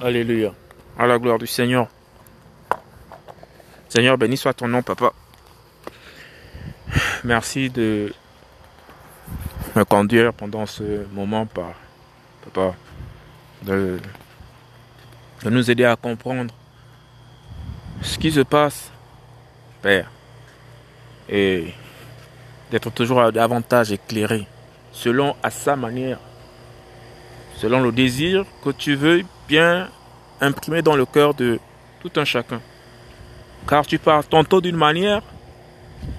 Alléluia. À la gloire du Seigneur. Seigneur, béni soit ton nom, papa. Merci de me conduire pendant ce moment, papa, de, de nous aider à comprendre ce qui se passe, Père, et d'être toujours davantage éclairé, selon à sa manière, selon le désir que tu veux bien imprimer dans le cœur de tout un chacun. Car tu parles tantôt d'une manière,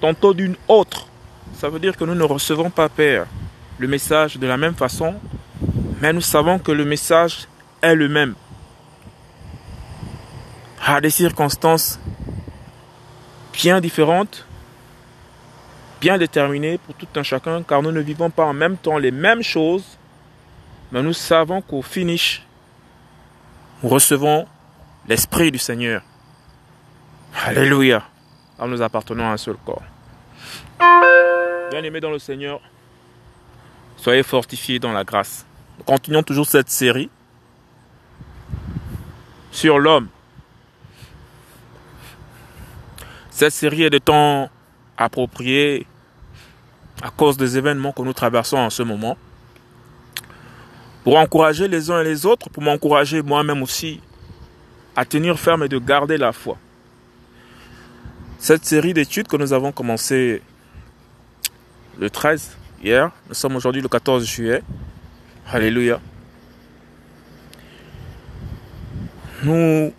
tantôt d'une autre. Ça veut dire que nous ne recevons pas, Père, le message de la même façon, mais nous savons que le message est le même. À des circonstances bien différentes, bien déterminées pour tout un chacun, car nous ne vivons pas en même temps les mêmes choses, mais nous savons qu'au finish, nous recevons l'Esprit du Seigneur. Alléluia. Alors nous appartenons à un seul corps. Bien-aimés dans le Seigneur, soyez fortifiés dans la grâce. Nous continuons toujours cette série sur l'homme. Cette série est de temps approprié à cause des événements que nous traversons en ce moment pour encourager les uns et les autres, pour m'encourager moi-même aussi à tenir ferme et de garder la foi. Cette série d'études que nous avons commencé le 13 hier, nous sommes aujourd'hui le 14 juillet. Alléluia. Nous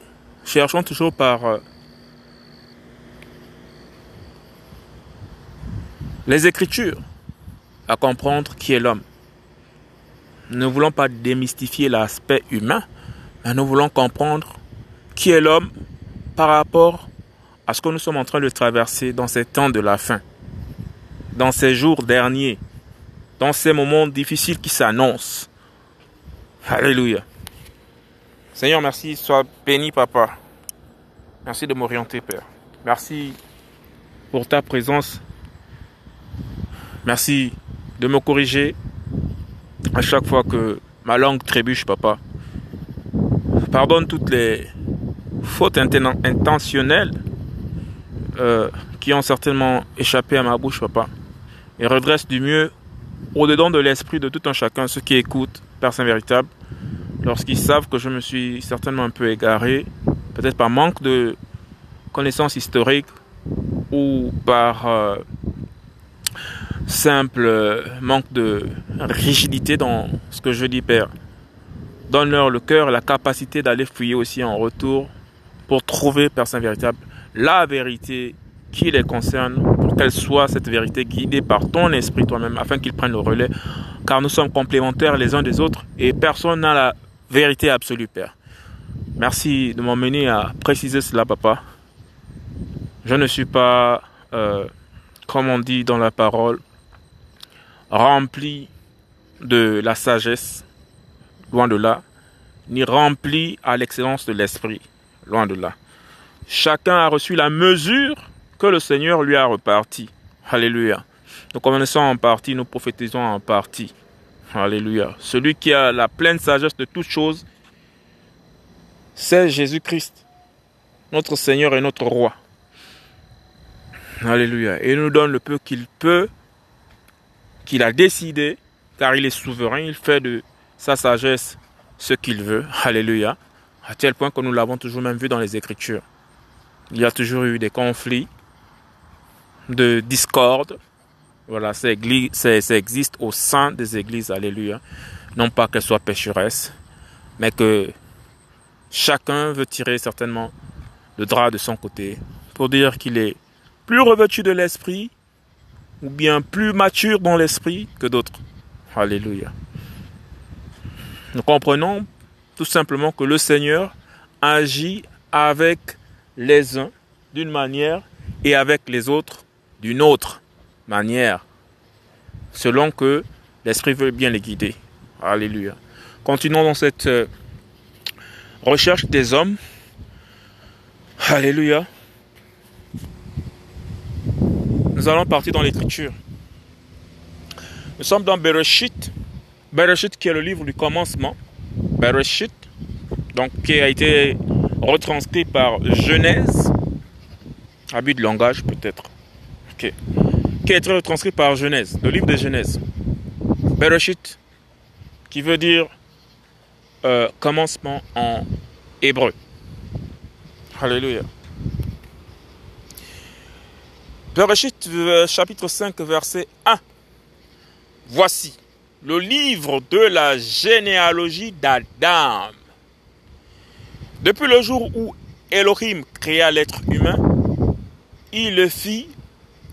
cherchons toujours par euh, les Écritures à comprendre qui est l'homme. Nous ne voulons pas démystifier l'aspect humain, mais nous voulons comprendre qui est l'homme par rapport à ce que nous sommes en train de traverser dans ces temps de la fin, dans ces jours derniers, dans ces moments difficiles qui s'annoncent. Alléluia. Seigneur, merci, sois béni, papa. Merci de m'orienter, Père. Merci pour ta présence. Merci de me corriger à chaque fois que ma langue trébuche, papa. Pardonne toutes les fautes intentionnelles euh, qui ont certainement échappé à ma bouche, papa. Et redresse du mieux au-dedans de l'esprit de tout un chacun ceux qui écoutent, Père Saint Véritable, lorsqu'ils savent que je me suis certainement un peu égaré, peut-être par manque de connaissances historiques ou par euh, simple euh, manque de rigidité dans ce que je dis, Père. Donne-leur le cœur la capacité d'aller fouiller aussi en retour pour trouver, Père Saint Véritable, la vérité qui les concerne, pour qu'elle soit cette vérité guidée par ton esprit toi-même, afin qu'ils prennent le relais, car nous sommes complémentaires les uns des autres et personne n'a la vérité absolue, Père. Merci de m'emmener à préciser cela, Papa. Je ne suis pas, euh, comme on dit dans la parole, rempli de la sagesse, loin de là, ni rempli à l'excellence de l'esprit, loin de là. Chacun a reçu la mesure que le Seigneur lui a reparti. Alléluia. Nous connaissons en partie, nous prophétisons en partie. Alléluia. Celui qui a la pleine sagesse de toutes choses, c'est Jésus-Christ, notre Seigneur et notre Roi. Alléluia. Il nous donne le peu qu'il peut qu'il a décidé, car il est souverain, il fait de sa sagesse ce qu'il veut. Alléluia. À tel point que nous l'avons toujours même vu dans les Écritures. Il y a toujours eu des conflits, de discorde. Voilà, ça, existe au sein des églises. Alléluia. Non pas qu'elles soient pécheresses, mais que chacun veut tirer certainement le drap de son côté pour dire qu'il est plus revêtu de l'esprit ou bien plus mature dans l'esprit que d'autres. Alléluia. Nous comprenons tout simplement que le Seigneur agit avec les uns d'une manière et avec les autres d'une autre manière, selon que l'Esprit veut bien les guider. Alléluia. Continuons dans cette euh, recherche des hommes. Alléluia. Nous allons partir dans l'écriture. Nous sommes dans Bereshit. Bereshit qui est le livre du commencement. Bereshit. donc qui a été retranscrit par Genèse, abus de langage peut-être, qui a été retranscrit par Genèse, le livre de Genèse, Bereshit, qui veut dire euh, commencement en hébreu. Alléluia. Bereshit euh, chapitre 5 verset 1. Voici le livre de la généalogie d'Adam. Depuis le jour où Elohim créa l'être humain, il le fit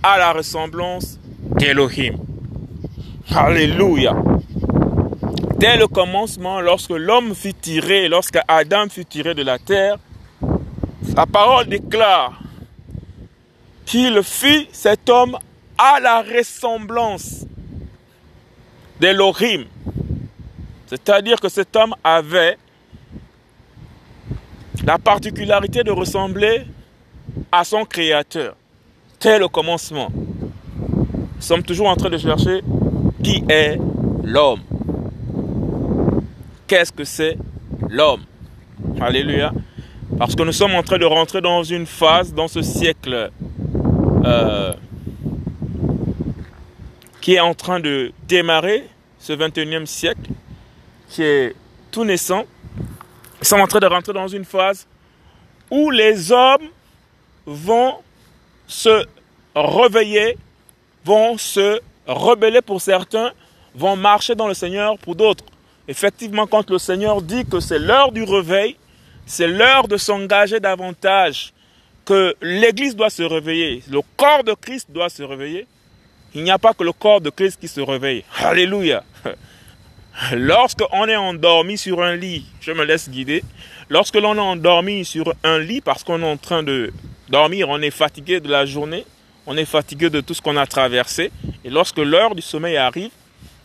à la ressemblance d'Elohim. Alléluia. Dès le commencement, lorsque l'homme fut tiré, lorsque Adam fut tiré de la terre, la parole déclare qu'il fit cet homme à la ressemblance d'Elohim. C'est-à-dire que cet homme avait la particularité de ressembler à son créateur. Tel le commencement. Nous sommes toujours en train de chercher qui est l'homme. Qu'est-ce que c'est l'homme? Alléluia. Parce que nous sommes en train de rentrer dans une phase, dans ce siècle euh, qui est en train de démarrer, ce 21e siècle, qui est tout naissant. Nous sommes en train de rentrer dans une phase où les hommes vont se réveiller, vont se rebeller pour certains, vont marcher dans le Seigneur pour d'autres. Effectivement, quand le Seigneur dit que c'est l'heure du réveil, c'est l'heure de s'engager davantage, que l'Église doit se réveiller, le corps de Christ doit se réveiller. Il n'y a pas que le corps de Christ qui se réveille. Alléluia. Lorsque on est endormi sur un lit, je me laisse guider. Lorsque l'on est endormi sur un lit parce qu'on est en train de dormir, on est fatigué de la journée, on est fatigué de tout ce qu'on a traversé. Et lorsque l'heure du sommeil arrive,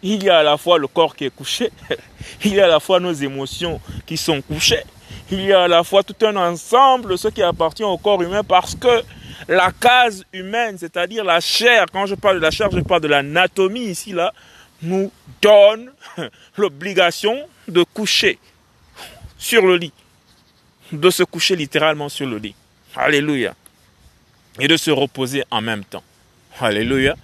il y a à la fois le corps qui est couché, il y a à la fois nos émotions qui sont couchées, il y a à la fois tout un ensemble ce qui appartient au corps humain parce que la case humaine, c'est-à-dire la chair, quand je parle de la chair, je parle de l'anatomie ici, là, nous donne l'obligation de coucher sur le lit, de se coucher littéralement sur le lit. Alléluia. Et de se reposer en même temps. Alléluia.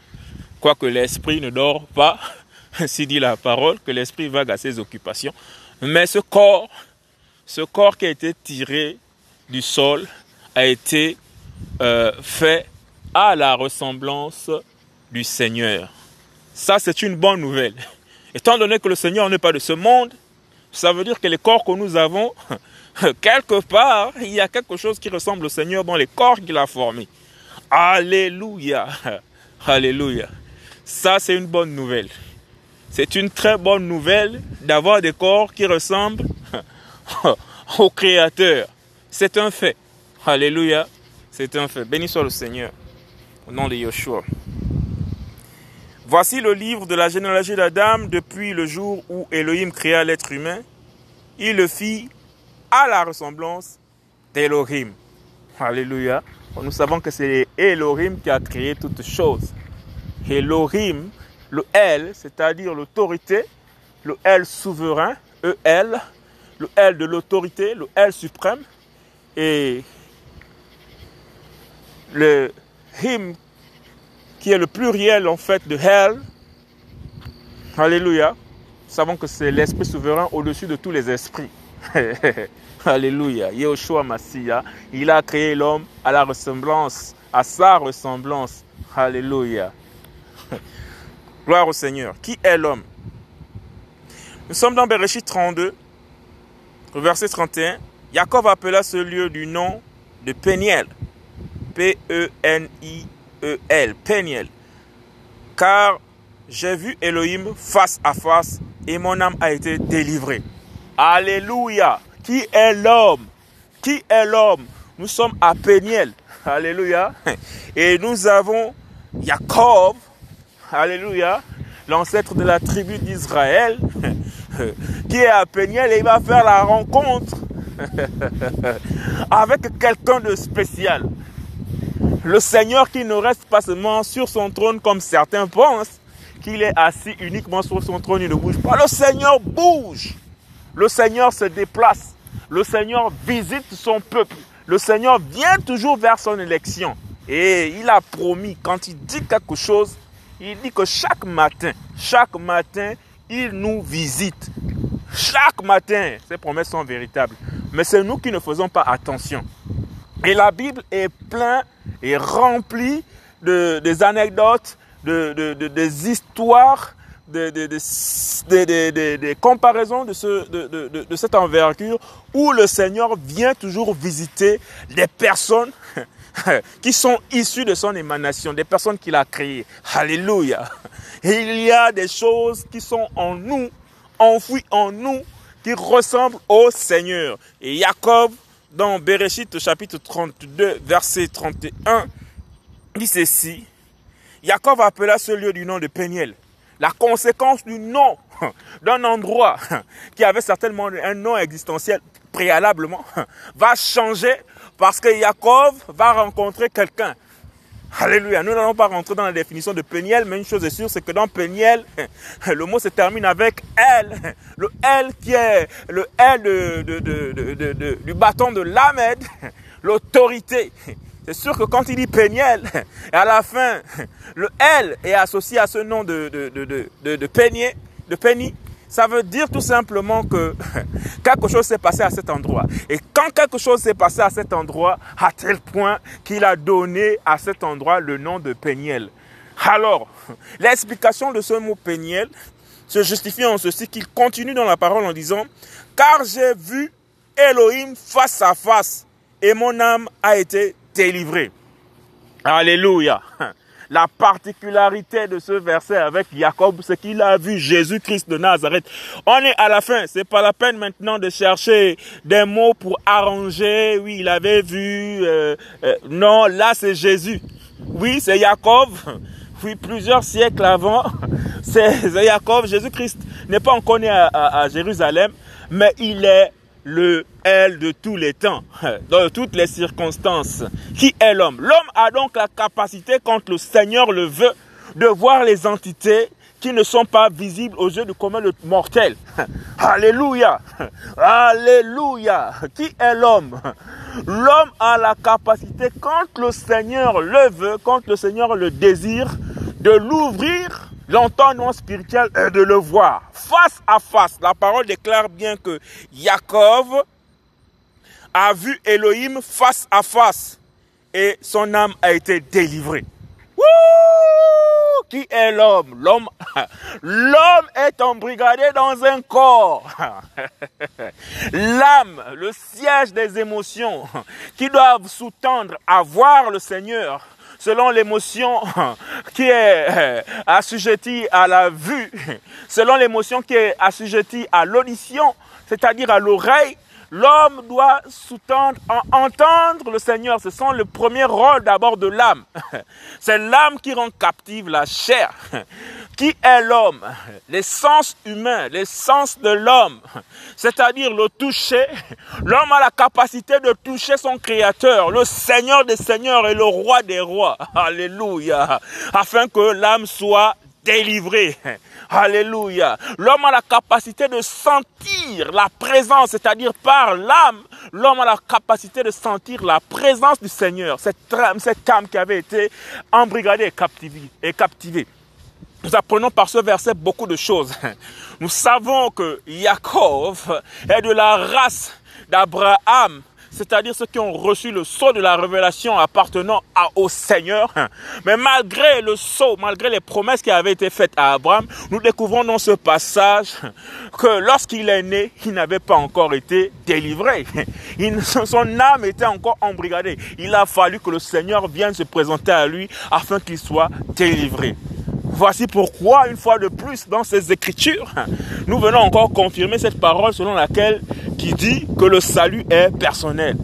Quoique l'esprit ne dort pas, ainsi dit la parole, que l'esprit vague à ses occupations. Mais ce corps, ce corps qui a été tiré du sol, a été euh, fait à la ressemblance du Seigneur. Ça, c'est une bonne nouvelle. Étant donné que le Seigneur n'est pas de ce monde, ça veut dire que les corps que nous avons, quelque part, il y a quelque chose qui ressemble au Seigneur dans les corps qu'il a formés. Alléluia. Alléluia. Ça, c'est une bonne nouvelle. C'est une très bonne nouvelle d'avoir des corps qui ressemblent au Créateur. C'est un fait. Alléluia. C'est un fait. Béni soit le Seigneur. Au nom de Yeshua. Voici le livre de la généalogie d'Adam depuis le jour où Elohim créa l'être humain. Il le fit à la ressemblance d'Elohim. Alléluia. Nous savons que c'est Elohim qui a créé toutes choses. Elohim, le L, c'est-à-dire l'autorité, le L souverain, E-L, le L de l'autorité, le L suprême, et le Him qui est le pluriel en fait de Hell. Alléluia. Savons que c'est l'esprit souverain au-dessus de tous les esprits. Alléluia. Yeshua Massia, il a créé l'homme à la ressemblance, à sa ressemblance. Alléluia. Gloire au Seigneur. Qui est l'homme? Nous sommes dans Bereshit 32, verset 31. Jacob appela ce lieu du nom de Peniel. P-E-N-I E-L, Peniel. Car j'ai vu Elohim face à face et mon âme a été délivrée. Alléluia. Qui est l'homme? Qui est l'homme? Nous sommes à Peniel. Alléluia. Et nous avons Jacob. Alléluia. L'ancêtre de la tribu d'Israël. Qui est à Peniel et il va faire la rencontre avec quelqu'un de spécial. Le Seigneur qui ne reste pas seulement sur son trône comme certains pensent, qu'il est assis uniquement sur son trône, il ne bouge pas. Le Seigneur bouge. Le Seigneur se déplace. le Seigneur visite son peuple. Le Seigneur vient toujours vers son élection. Et il a promis, quand il dit quelque chose, il dit que chaque matin, chaque matin, il nous visite. Chaque matin, ces promesses sont véritables. Mais c'est nous qui ne faisons pas attention. Et la Bible est pleine et remplie de, des anecdotes, de, de, des histoires, des comparaisons de, ce, de, cette envergure où le Seigneur vient toujours visiter des personnes qui sont issues de son émanation, des personnes qu'il a créées. Alléluia. Il y a des choses qui sont en nous, enfouies en nous, qui ressemblent au Seigneur. Et Jacob, dans Bereshit chapitre 32, verset 31, dit ceci. Jacob appela ce lieu du nom de Péniel. La conséquence du nom d'un endroit qui avait certainement un nom existentiel préalablement va changer parce que Jacob va rencontrer quelqu'un. Alléluia. Nous n'allons pas rentrer dans la définition de Péniel, mais une chose est sûre, c'est que dans Péniel, le mot se termine avec L. Le L qui est le L du bâton de Lamed, l'autorité. C'est sûr que quand il dit Péniel, à la fin, le L est associé à ce nom de, de, ça veut dire tout simplement que quelque chose s'est passé à cet endroit. Et quand quelque chose s'est passé à cet endroit, à tel point qu'il a donné à cet endroit le nom de Péniel. Alors, l'explication de ce mot Péniel se justifie en ceci qu'il continue dans la parole en disant, car j'ai vu Elohim face à face et mon âme a été délivré. Alléluia. La particularité de ce verset avec Jacob, c'est qu'il a vu Jésus-Christ de Nazareth. On est à la fin. C'est pas la peine maintenant de chercher des mots pour arranger. Oui, il avait vu. Euh, euh, non, là c'est Jésus. Oui, c'est Jacob. Oui, plusieurs siècles avant, c'est Jacob. Jésus-Christ n'est pas encore né à Jérusalem, mais il est le elle de tous les temps, dans toutes les circonstances. Qui est l'homme? L'homme a donc la capacité, quand le Seigneur le veut, de voir les entités qui ne sont pas visibles aux yeux du commun mortel. Alléluia. Alléluia. Qui est l'homme? L'homme a la capacité, quand le Seigneur le veut, quand le Seigneur le désire, de l'ouvrir l'entendement spirituel est de le voir face à face. La parole déclare bien que Jacob a vu Elohim face à face et son âme a été délivrée. Qui est l'homme? L'homme l'homme est embrigadé dans un corps. L'âme, le siège des émotions qui doivent sous-tendre à voir le Seigneur selon l'émotion qui est assujettie à la vue, selon l'émotion qui est assujettie à l'audition, c'est-à-dire à, l'oreille, l'homme doit sous-tendre, entendre le Seigneur. Ce sont le premier rôle d'abord de l'âme. C'est l'âme qui rend captive la chair. Qui est l'homme? Les sens humains, les sens de l'homme, c'est-à-dire le toucher. L'homme a la capacité de toucher son Créateur, le Seigneur des Seigneurs et le Roi des Rois. Alléluia. Afin que l'âme soit délivrée. Alléluia. L'homme a la capacité de sentir la présence, c'est-à-dire par l'âme, l'homme a la capacité de sentir la présence du Seigneur, cette âme, qui avait été embrigadée et captivée. Nous apprenons par ce verset beaucoup de choses. Nous savons que Jacob est de la race d'Abraham, c'est-à-dire ceux qui ont reçu le sceau de la révélation appartenant au Seigneur. Mais malgré le sceau, malgré les promesses qui avaient été faites à Abraham, nous découvrons dans ce passage que lorsqu'il est né, il n'avait pas encore été délivré. son âme était encore embrigadée. Il a fallu que le Seigneur vienne se présenter à lui afin qu'il soit délivré. Voici pourquoi, une fois de plus, dans ces écritures, nous venons encore confirmer cette parole selon laquelle qui dit que le salut est personnel.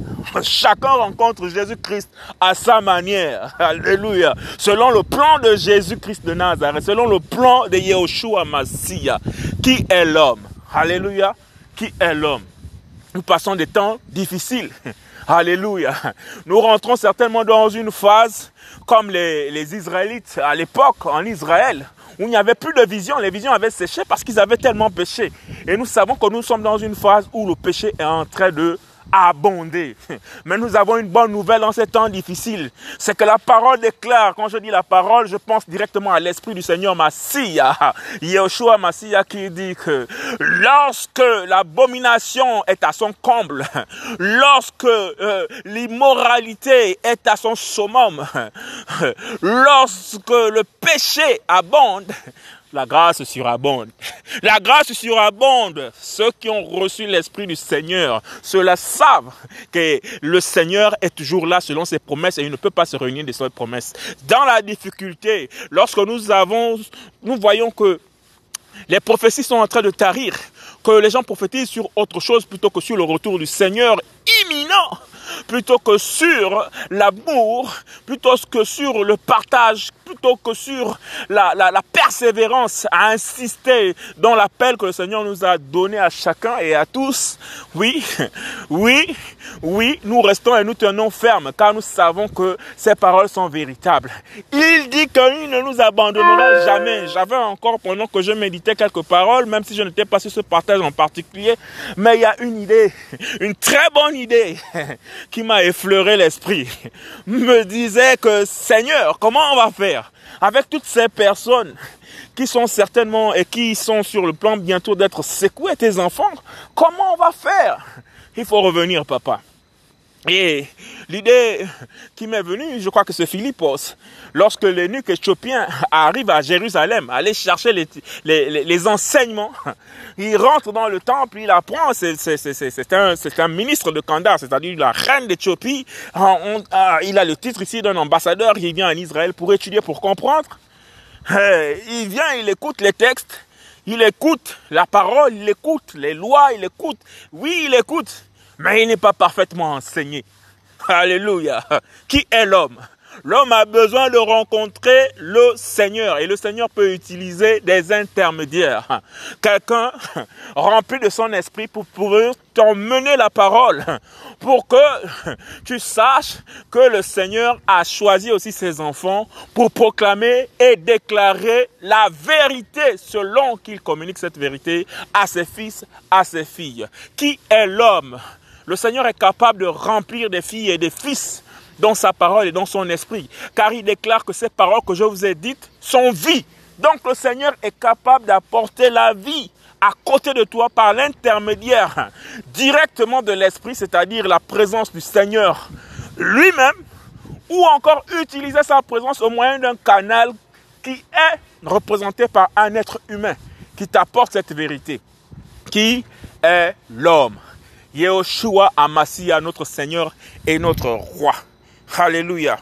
Chacun rencontre Jésus-Christ à sa manière. Alléluia. Selon le plan de Jésus-Christ de Nazareth, selon le plan de Yahushua Massia. Qui est l'homme? Alléluia. Qui est l'homme? Nous passons des temps difficiles. Alléluia. Nous rentrons certainement dans une phase comme les, Israélites à l'époque en Israël, où il n'y avait plus de vision. Les visions avaient séché parce qu'ils avaient tellement péché. Et nous savons que nous sommes dans une phase où le péché est en train de Mais nous avons une bonne nouvelle en ces temps difficiles. C'est que la parole déclare, quand je dis la parole, je pense directement à l'Esprit du Seigneur Massia, Yeshua Massia qui dit que lorsque l'abomination est à son comble, lorsque euh, l'immoralité est à son summum, lorsque le péché abonde, la grâce surabonde. La grâce surabonde. Ceux qui ont reçu l'Esprit du Seigneur, ceux-là savent que le Seigneur est toujours là selon ses promesses et il ne peut pas se réunir de ses promesses. Dans la difficulté, lorsque nous avons, nous voyons que les prophéties sont en train de tarir, que les gens prophétisent sur autre chose plutôt que sur le retour du Seigneur imminent plutôt que sur l'amour, plutôt que sur le partage, plutôt que sur la, la, la persévérance à insister dans l'appel que le Seigneur nous a donné à chacun et à tous. Oui, oui, oui, nous restons et nous tenons fermes car nous savons que ces paroles sont véritables. Il dit qu'il ne nous abandonnera jamais. J'avais encore pendant que je méditais quelques paroles, même si je n'étais pas sur ce partage en particulier, mais il y a une idée, une très bonne idée qui m'a effleuré l'esprit. Me disait que Seigneur, comment on va faire avec toutes ces personnes qui sont certainement et qui sont sur le plan bientôt d'être secoués, tes enfants, comment on va faire? Il faut revenir, papa. Et l'idée qui m'est venue, je crois que c'est Philippos, lorsque l'énuque éthiopien arrive à Jérusalem, aller chercher les, les, les, enseignements, il rentre dans le temple, il apprend, c'est un, un ministre de Kandar, c'est-à-dire la reine d'Éthiopie, il a le titre ici d'un ambassadeur, il vient en Israël pour étudier, pour comprendre. Eh, il vient, il écoute les textes, il écoute la parole, il écoute les lois, il écoute, oui, il écoute, mais il n'est pas parfaitement enseigné. Alléluia. Qui est l'homme? L'homme a besoin de rencontrer le Seigneur et le Seigneur peut utiliser des intermédiaires. Quelqu'un rempli de son esprit pour pouvoir t'emmener la parole, pour que tu saches que le Seigneur a choisi aussi ses enfants pour proclamer et déclarer la vérité selon qu'il communique cette vérité à ses fils, à ses filles. Qui est l'homme? Le Seigneur est capable de remplir des filles et des fils dans sa parole et dans son esprit, car il déclare que ces paroles que je vous ai dites sont vie. Donc le Seigneur est capable d'apporter la vie à côté de toi par l'intermédiaire directement de l'Esprit, c'est-à-dire la présence du Seigneur lui-même, ou encore utiliser sa présence au moyen d'un canal qui est représenté par un être humain qui t'apporte cette vérité, qui est l'homme. Yehoshua Amasia, notre Seigneur et notre Roi. Alléluia.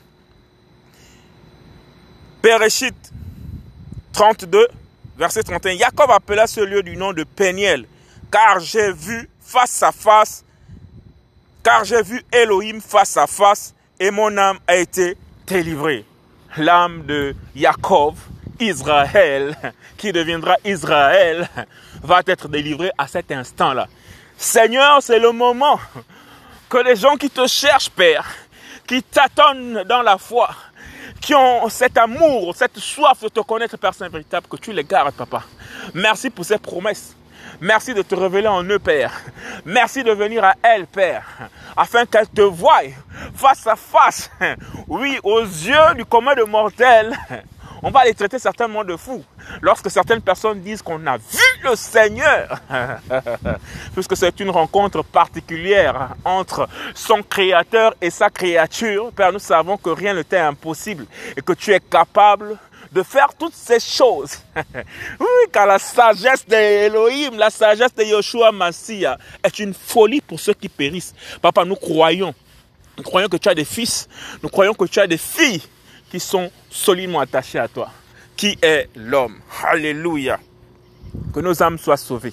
Bereshit 32, verset 31. Jacob appela ce lieu du nom de Péniel, car j'ai vu face à face, car j'ai vu Elohim face à face, et mon âme a été délivrée. L'âme de Jacob, Israël, qui deviendra Israël, va être délivrée à cet instant-là. Seigneur, c'est le moment que les gens qui te cherchent, Père, qui t'attendent dans la foi, qui ont cet amour, cette soif de te connaître, Père Saint véritable, que tu les gardes, Papa. Merci pour ces promesses. Merci de te révéler en eux, Père. Merci de venir à elles, Père, afin qu'elles te voient face à face. Oui, aux yeux du commun de mortels on va les traiter certainement de fous. Lorsque certaines personnes disent qu'on a vu le Seigneur, puisque c'est une rencontre particulière entre son créateur et sa créature, Père, nous savons que rien ne t'est impossible et que tu es capable de faire toutes ces choses. oui, car la sagesse d'Elohim, la sagesse de Yoshua Massia est une folie pour ceux qui périssent. Papa, nous croyons. Nous croyons que tu as des fils. Nous croyons que tu as des filles qui sont solidement attachés à toi. Qui est l'homme Alléluia. Que nos âmes soient sauvées.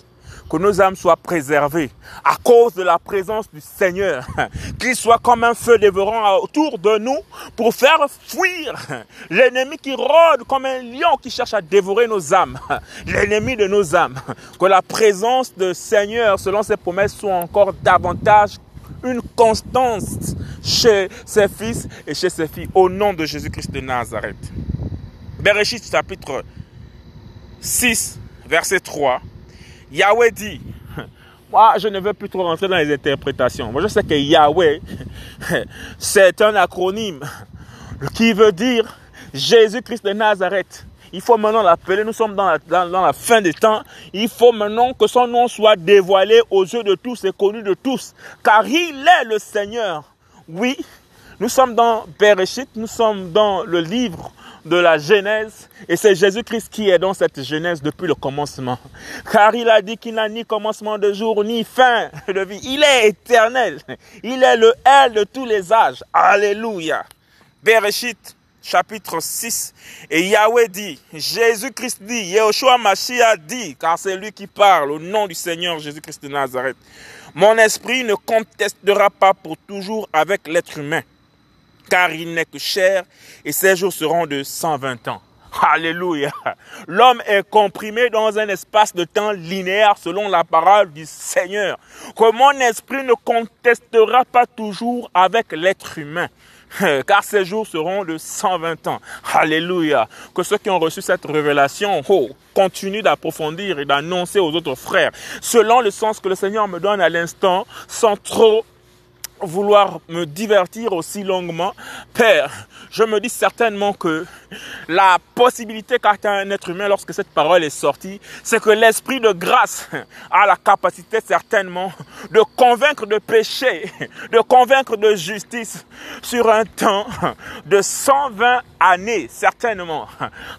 Que nos âmes soient préservées à cause de la présence du Seigneur. Qu'il soit comme un feu dévorant autour de nous pour faire fuir l'ennemi qui rôde comme un lion qui cherche à dévorer nos âmes. L'ennemi de nos âmes. Que la présence du Seigneur, selon ses promesses, soit encore davantage une constance chez ses fils et chez ses filles, au nom de Jésus-Christ de Nazareth. Bereshit chapitre 6, verset 3, Yahweh dit, moi je ne veux plus trop rentrer dans les interprétations. Moi je sais que Yahweh, c'est un acronyme qui veut dire Jésus-Christ de Nazareth. Il faut maintenant l'appeler. Nous sommes dans la, fin des temps. Il faut maintenant que son nom soit dévoilé aux yeux de tous et connu de tous. Car il est le Seigneur. Oui, nous sommes dans Bereshit, nous sommes dans le livre de la Genèse. Et c'est Jésus-Christ qui est dans cette Genèse depuis le commencement. Car il a dit qu'il n'a ni commencement de jour, ni fin de vie. Il est éternel. Il est le L de tous les âges. Alléluia. Bereshit, chapitre 6. Et Yahweh dit, Jésus-Christ dit, Yehoshua Mashiach dit, car c'est lui qui parle au nom du Seigneur Jésus-Christ de Nazareth. Mon esprit ne contestera pas pour toujours avec l'être humain car il n'est que cher, et ses jours seront de 120 ans. Alléluia. L'homme est comprimé dans un espace de temps linéaire selon la parole du Seigneur. Que mon esprit ne contestera pas toujours avec l'être humain. Car ses jours seront de 120 ans. Alléluia. Que ceux qui ont reçu cette révélation, oh, continuent d'approfondir et d'annoncer aux autres frères, selon le sens que le Seigneur me donne à l'instant, sans trop vouloir me divertir aussi longuement, Père, je me dis certainement que la possibilité qu'a un être humain lorsque cette parole est sortie, c'est que l'esprit de grâce a la capacité certainement de convaincre de péché, de convaincre de justice sur un temps de 120 années, certainement.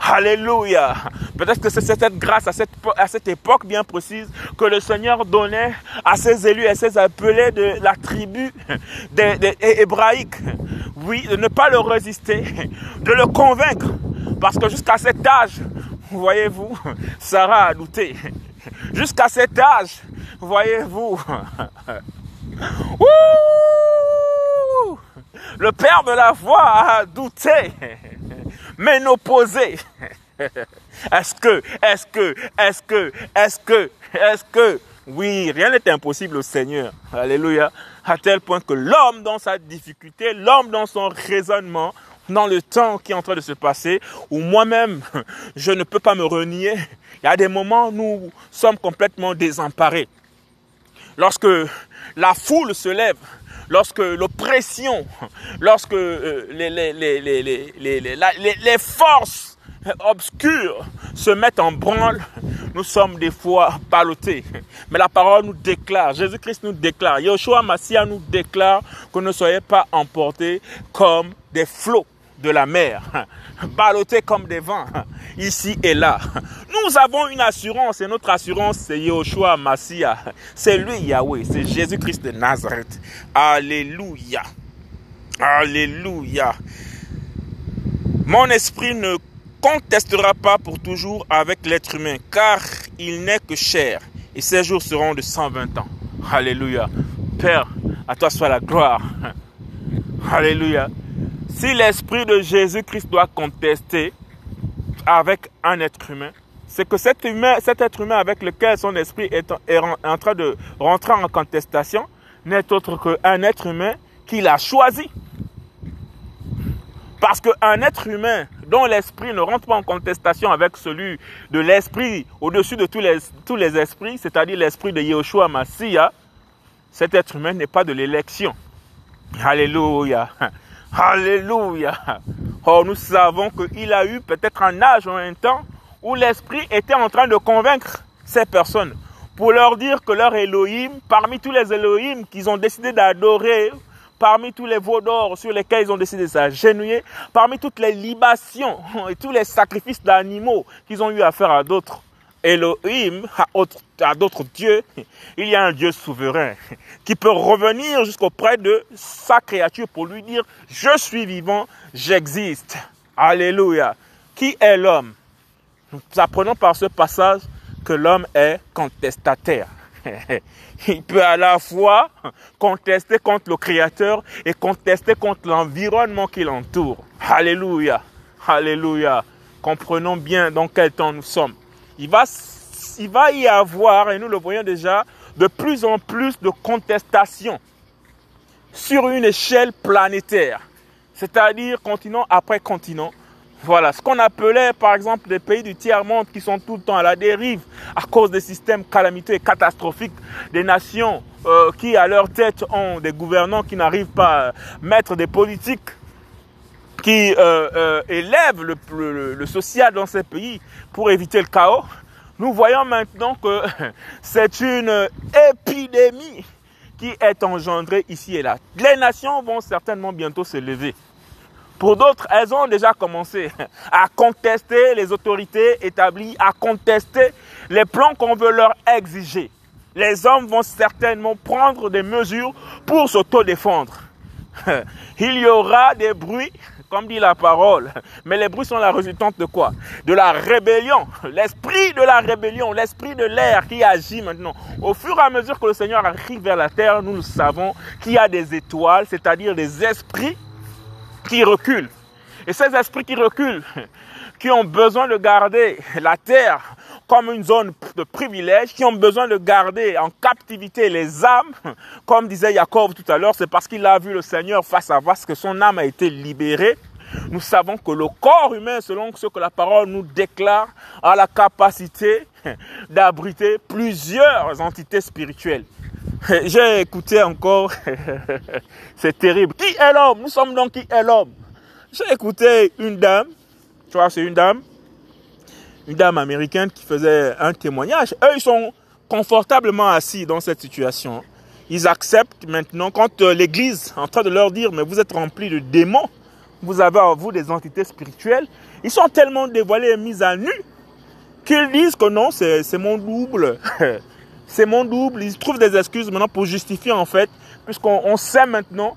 Alléluia. Peut-être que c'est cette grâce à cette, à cette époque bien précise que le Seigneur donnait à ses élus et ses appelés de la tribu des, hébraïques. Oui, de ne pas le résister, de le convaincre. Parce que jusqu'à cet âge, voyez-vous, Sarah a douté. Jusqu'à cet âge, voyez-vous, le père de la foi a douté, mais n'opposé. Est-ce que, est-ce que, est-ce que, est-ce que, est-ce que, oui, rien n'est impossible au Seigneur. Alléluia. À tel point que l'homme dans sa difficulté, l'homme dans son raisonnement, dans le temps qui est en train de se passer, où moi-même, je ne peux pas me renier. Il y a des moments où nous sommes complètement désemparés. Lorsque la foule se lève, lorsque l'oppression, lorsque euh, les, les, les, les, forces obscures se mettent en branle, nous sommes des fois ballottés. Mais la parole nous déclare, Jésus-Christ nous déclare, Yoshua Massia nous déclare que ne soyez pas emportés comme des flots de la mer, ballottés comme des vents, ici et là. Nous avons une assurance et notre assurance c'est Yoshua Massia. C'est lui Yahweh, c'est Jésus-Christ de Nazareth. Alléluia. Alléluia. Mon esprit ne contestera pas pour toujours avec l'être humain, car il n'est que cher, et ses jours seront de 120 ans. Alléluia. Père, à toi soit la gloire. Alléluia. Si l'esprit de Jésus-Christ doit contester avec un être humain, c'est que cet, être humain avec lequel son esprit est en, train de rentrer en contestation n'est autre qu'un être humain qu'il a choisi. Parce qu'un être humain dont l'esprit ne rentre pas en contestation avec celui de l'esprit au-dessus de tous les, tous les esprits, c'est-à-dire l'esprit de Yeshua Massia, cet être humain n'est pas de l'élection. Alléluia. Alléluia. Or, nous savons qu'il a eu peut-être un âge ou un temps où l'Esprit était en train de convaincre ces personnes pour leur dire que leur Elohim, parmi tous les Elohim qu'ils ont décidé d'adorer, parmi tous les veaux d'or sur lesquels ils ont décidé de s'agenouiller, parmi toutes les libations et tous les sacrifices d'animaux qu'ils ont eu à faire à d'autres Elohim, à d'autres dieux, il y a un Dieu souverain qui peut revenir jusqu'auprès de sa créature pour lui dire, je suis vivant, j'existe. Alléluia. Qui est l'homme? Nous apprenons par ce passage que l'homme est contestataire. Il peut à la fois contester contre le Créateur et contester contre l'environnement qui l'entoure. Alléluia. Alléluia. Comprenons bien dans quel temps nous sommes il va, il va y avoir, et nous le voyons déjà, de plus en plus de contestations sur une échelle planétaire. C'est-à-dire continent après continent, Voilà, ce qu'on appelait par exemple des pays du tiers-monde qui sont tout le temps à la dérive à cause des systèmes calamiteux et catastrophiques des nations euh, qui à leur tête ont des gouvernants qui n'arrivent pas à mettre des politiques qui euh, euh, élèvent le, social dans ces pays pour éviter le chaos. Nous voyons maintenant que c'est une épidémie qui est engendrée ici et là. Les nations vont certainement bientôt se lever. Pour d'autres, elles ont déjà commencé à contester les autorités établies, à contester les plans qu'on veut leur exiger. Les hommes vont certainement prendre des mesures pour s'autodéfendre. Il y aura des bruits, comme dit la parole, mais les bruits sont la résultante de quoi? De la rébellion, l'esprit de la rébellion, l'esprit de l'air qui agit maintenant. Au fur et à mesure que le Seigneur arrive vers la terre, nous savons qu'il y a des étoiles, c'est-à-dire des esprits qui reculent. Et ces esprits qui reculent, qui ont besoin de garder la terre comme une zone de privilège, qui ont besoin de garder en captivité les âmes, comme disait Jacob tout à l'heure, c'est parce qu'il a vu le Seigneur face à face que son âme a été libérée. Nous savons que le corps humain, selon ce que la parole nous déclare, a la capacité d'abriter plusieurs entités spirituelles. J'ai écouté encore, c'est terrible. Qui est l'homme? Nous sommes donc qui est l'homme? J'ai écouté une dame, tu vois, c'est une dame, une dame américaine qui faisait un témoignage. Eux, ils sont confortablement assis dans cette situation. Ils acceptent maintenant, quand euh, l'Église est en train de leur dire, mais vous êtes remplis de démons, vous avez en vous des entités spirituelles, ils sont tellement dévoilés et mis à nu qu'ils disent que non, c'est mon double. c'est mon double. Ils trouvent des excuses maintenant pour justifier en fait, puisqu'on sait maintenant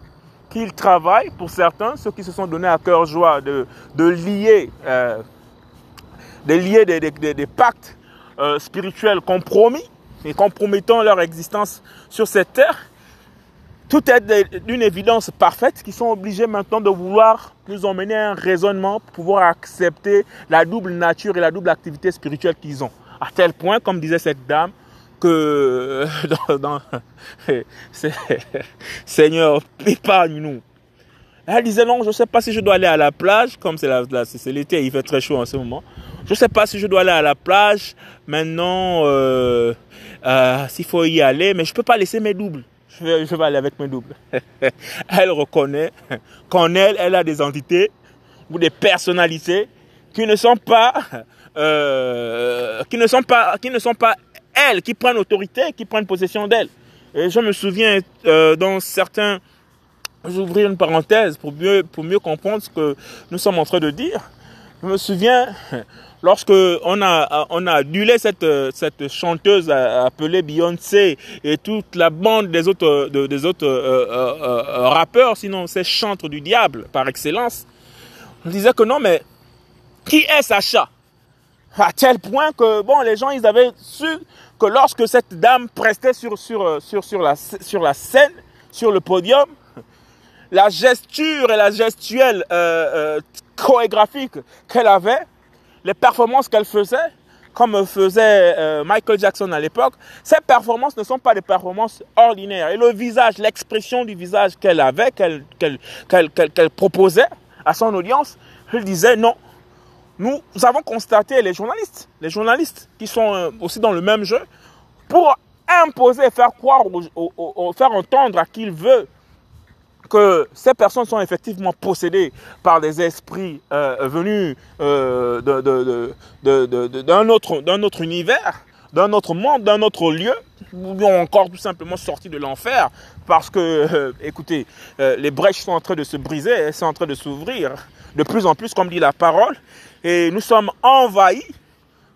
qu'ils travaillent, pour certains, ceux qui se sont donnés à cœur joie de, lier, euh, de lier des pactes euh, spirituels compromis et compromettant leur existence sur cette terre. Tout est d'une évidence parfaite qu'ils sont obligés maintenant de vouloir nous emmener à un raisonnement pour pouvoir accepter la double nature et la double activité spirituelle qu'ils ont. À tel point, comme disait cette dame, que dans, dans Seigneur, épargne-nous. Elle disait non, je ne sais pas si je dois aller à la plage, comme c'est l'été, il fait très chaud en ce moment. Je ne sais pas si je dois aller à la plage maintenant, euh, euh, s'il faut y aller, mais je ne peux pas laisser mes doubles. Je vais, je vais aller avec mes doubles. elle reconnaît qu'en elle, elle a des entités ou des personnalités qui ne sont pas, euh, qui ne sont pas, qui ne sont pas elles qui prennent autorité, qui prennent possession d'elles. Et je me souviens euh, dans certains, j'ouvrir une parenthèse pour mieux, pour mieux comprendre ce que nous sommes en train de dire. Je me souviens lorsque on a on a annulé cette cette chanteuse appelée Beyoncé et toute la bande des autres des autres euh, euh, rappeurs, sinon ces chantres du diable par excellence. On disait que non, mais qui est Sacha? À tel point que bon, les gens ils avaient su que lorsque cette dame prestait sur, sur, euh, sur, sur, la, sur la scène, sur le podium, la gesture et la gestuelle euh, euh, chorégraphique qu'elle avait, les performances qu'elle faisait, comme faisait Michael Jackson à l'époque, ces performances ne sont pas des performances ordinaires. Et le visage, l'expression du visage qu'elle avait, qu'elle proposait à son audience, elle disait non, nous avons constaté les journalistes, les journalistes qui sont euh, aussi dans le même jeu, pour imposer, faire croire, faire entendre à qui il veut que ces personnes sont effectivement possédées par des esprits euh, venus euh, d'un autre, autre univers, d'un autre monde, d'un autre lieu, ou encore tout simplement sortis de l'enfer, parce que, écoutez, les brèches sont en train de se briser, elles sont en train de s'ouvrir de plus en plus, comme dit la parole, et nous sommes envahis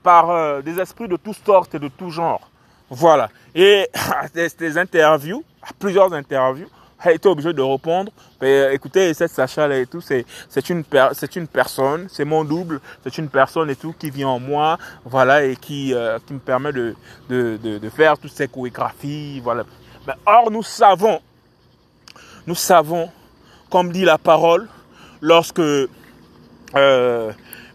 par euh, des esprits de toutes sortes et de tout genre. Voilà. Et des, interviews, plusieurs interviews, a été obligé de répondre. Euh, écoutez, cette Sacha là et tout, c'est une une personne, c'est mon double, c'est une personne et tout qui vit en moi, voilà et qui euh, qui me permet de de, de faire toutes ces chorégraphies, voilà. Mais or nous savons, nous savons, comme dit la parole, lorsque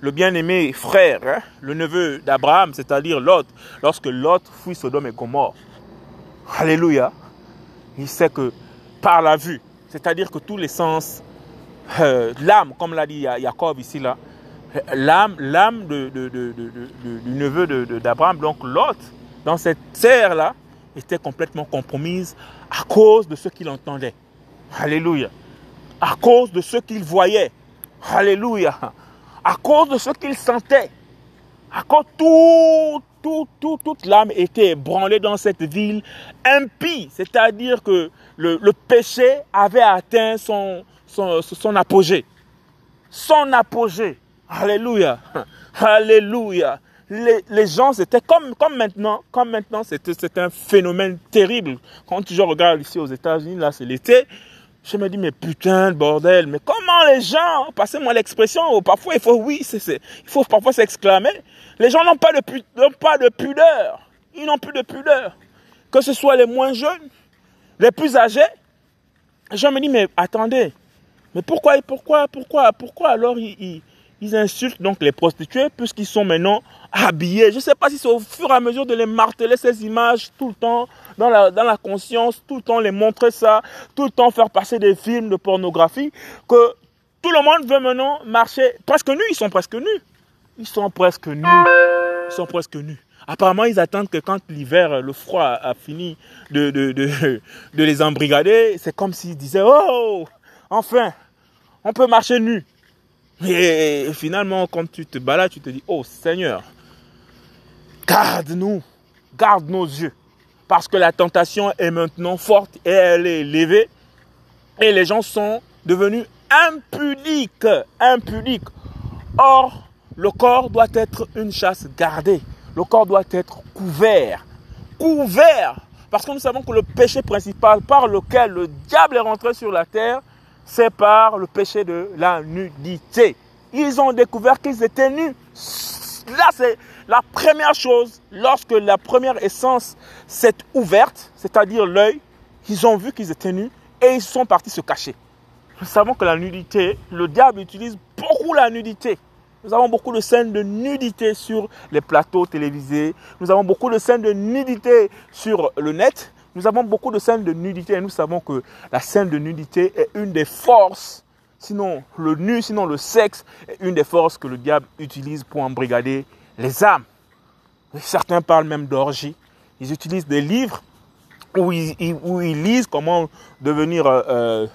le bien-aimé frère, hein, le neveu d'Abraham, c'est-à-dire Lot, lorsque Lot fuit Sodome et Gomorre, Alléluia, il sait que par la vue, c'est-à-dire que tous les sens, euh, l'âme, comme l'a dit Jacob ici là, l'âme, l'âme du neveu d'Abraham, donc Lot, dans cette terre-là, était complètement compromise à cause de ce qu'il entendait. Alléluia. À cause de ce qu'il voyait. Alléluia. À cause de ce qu'il sentait. À cause tout, tout, tout, toute l'âme était branlée dans cette ville impie. C'est-à-dire que le, péché avait atteint son, apogée. Son apogée. Alléluia. Alléluia. Les, gens, c'était comme, comme maintenant, comme maintenant, c'était un phénomène terrible. Quand je regarde ici aux États-Unis, là, c'est l'été, je me dis, mais putain de bordel, mais comment les gens, passez-moi l'expression, parfois il faut, oui, il faut parfois s'exclamer, les gens n'ont pas, de, pas de pudeur, ils n'ont plus de pudeur. Que ce soit les moins jeunes, les plus âgés, je me dis, mais attendez, mais pourquoi, pourquoi, pourquoi, pourquoi alors ils, ils insultent donc les prostituées puisqu'ils sont maintenant habillés. Je ne sais pas si c'est au fur et à mesure de les marteler ces images tout le temps dans la, conscience, tout le temps les montrer ça, tout le temps faire passer des films de pornographie, que tout le monde veut maintenant marcher presque nus. Ils sont presque nus. Ils sont presque nus. Ils sont presque nus. Apparemment, ils attendent que quand l'hiver, le froid a fini de, de, de, les embrigader, c'est comme s'ils disaient, oh, enfin, on peut marcher nus. Et finalement, quand tu te balades, tu te dis, oh Seigneur, garde-nous, garde nos yeux. Parce que la tentation est maintenant forte et elle est élevée. Et les gens sont devenus impudiques, impudiques. Or, le corps doit être une chasse gardée. Le corps doit être couvert. Couvert. Parce que nous savons que le péché principal par lequel le diable est rentré sur la terre, c'est par le péché de la nudité. Ils ont découvert qu'ils étaient nus. Là, c'est la première chose, lorsque la première essence s'est ouverte, c'est-à-dire l'œil, ils ont vu qu'ils étaient nus et ils sont partis se cacher. Nous savons que la nudité, le diable utilise beaucoup la nudité. Nous avons beaucoup de scènes de nudité sur les plateaux télévisés. Nous avons beaucoup de scènes de nudité sur le net. Nous avons beaucoup de scènes de nudité et nous savons que la scène de nudité est une des forces, sinon le nu, sinon le sexe, est une des forces que le diable utilise pour embrigader les âmes. Certains parlent même d'orgie. Ils utilisent des livres où ils, lisent comment devenir, euh, euh,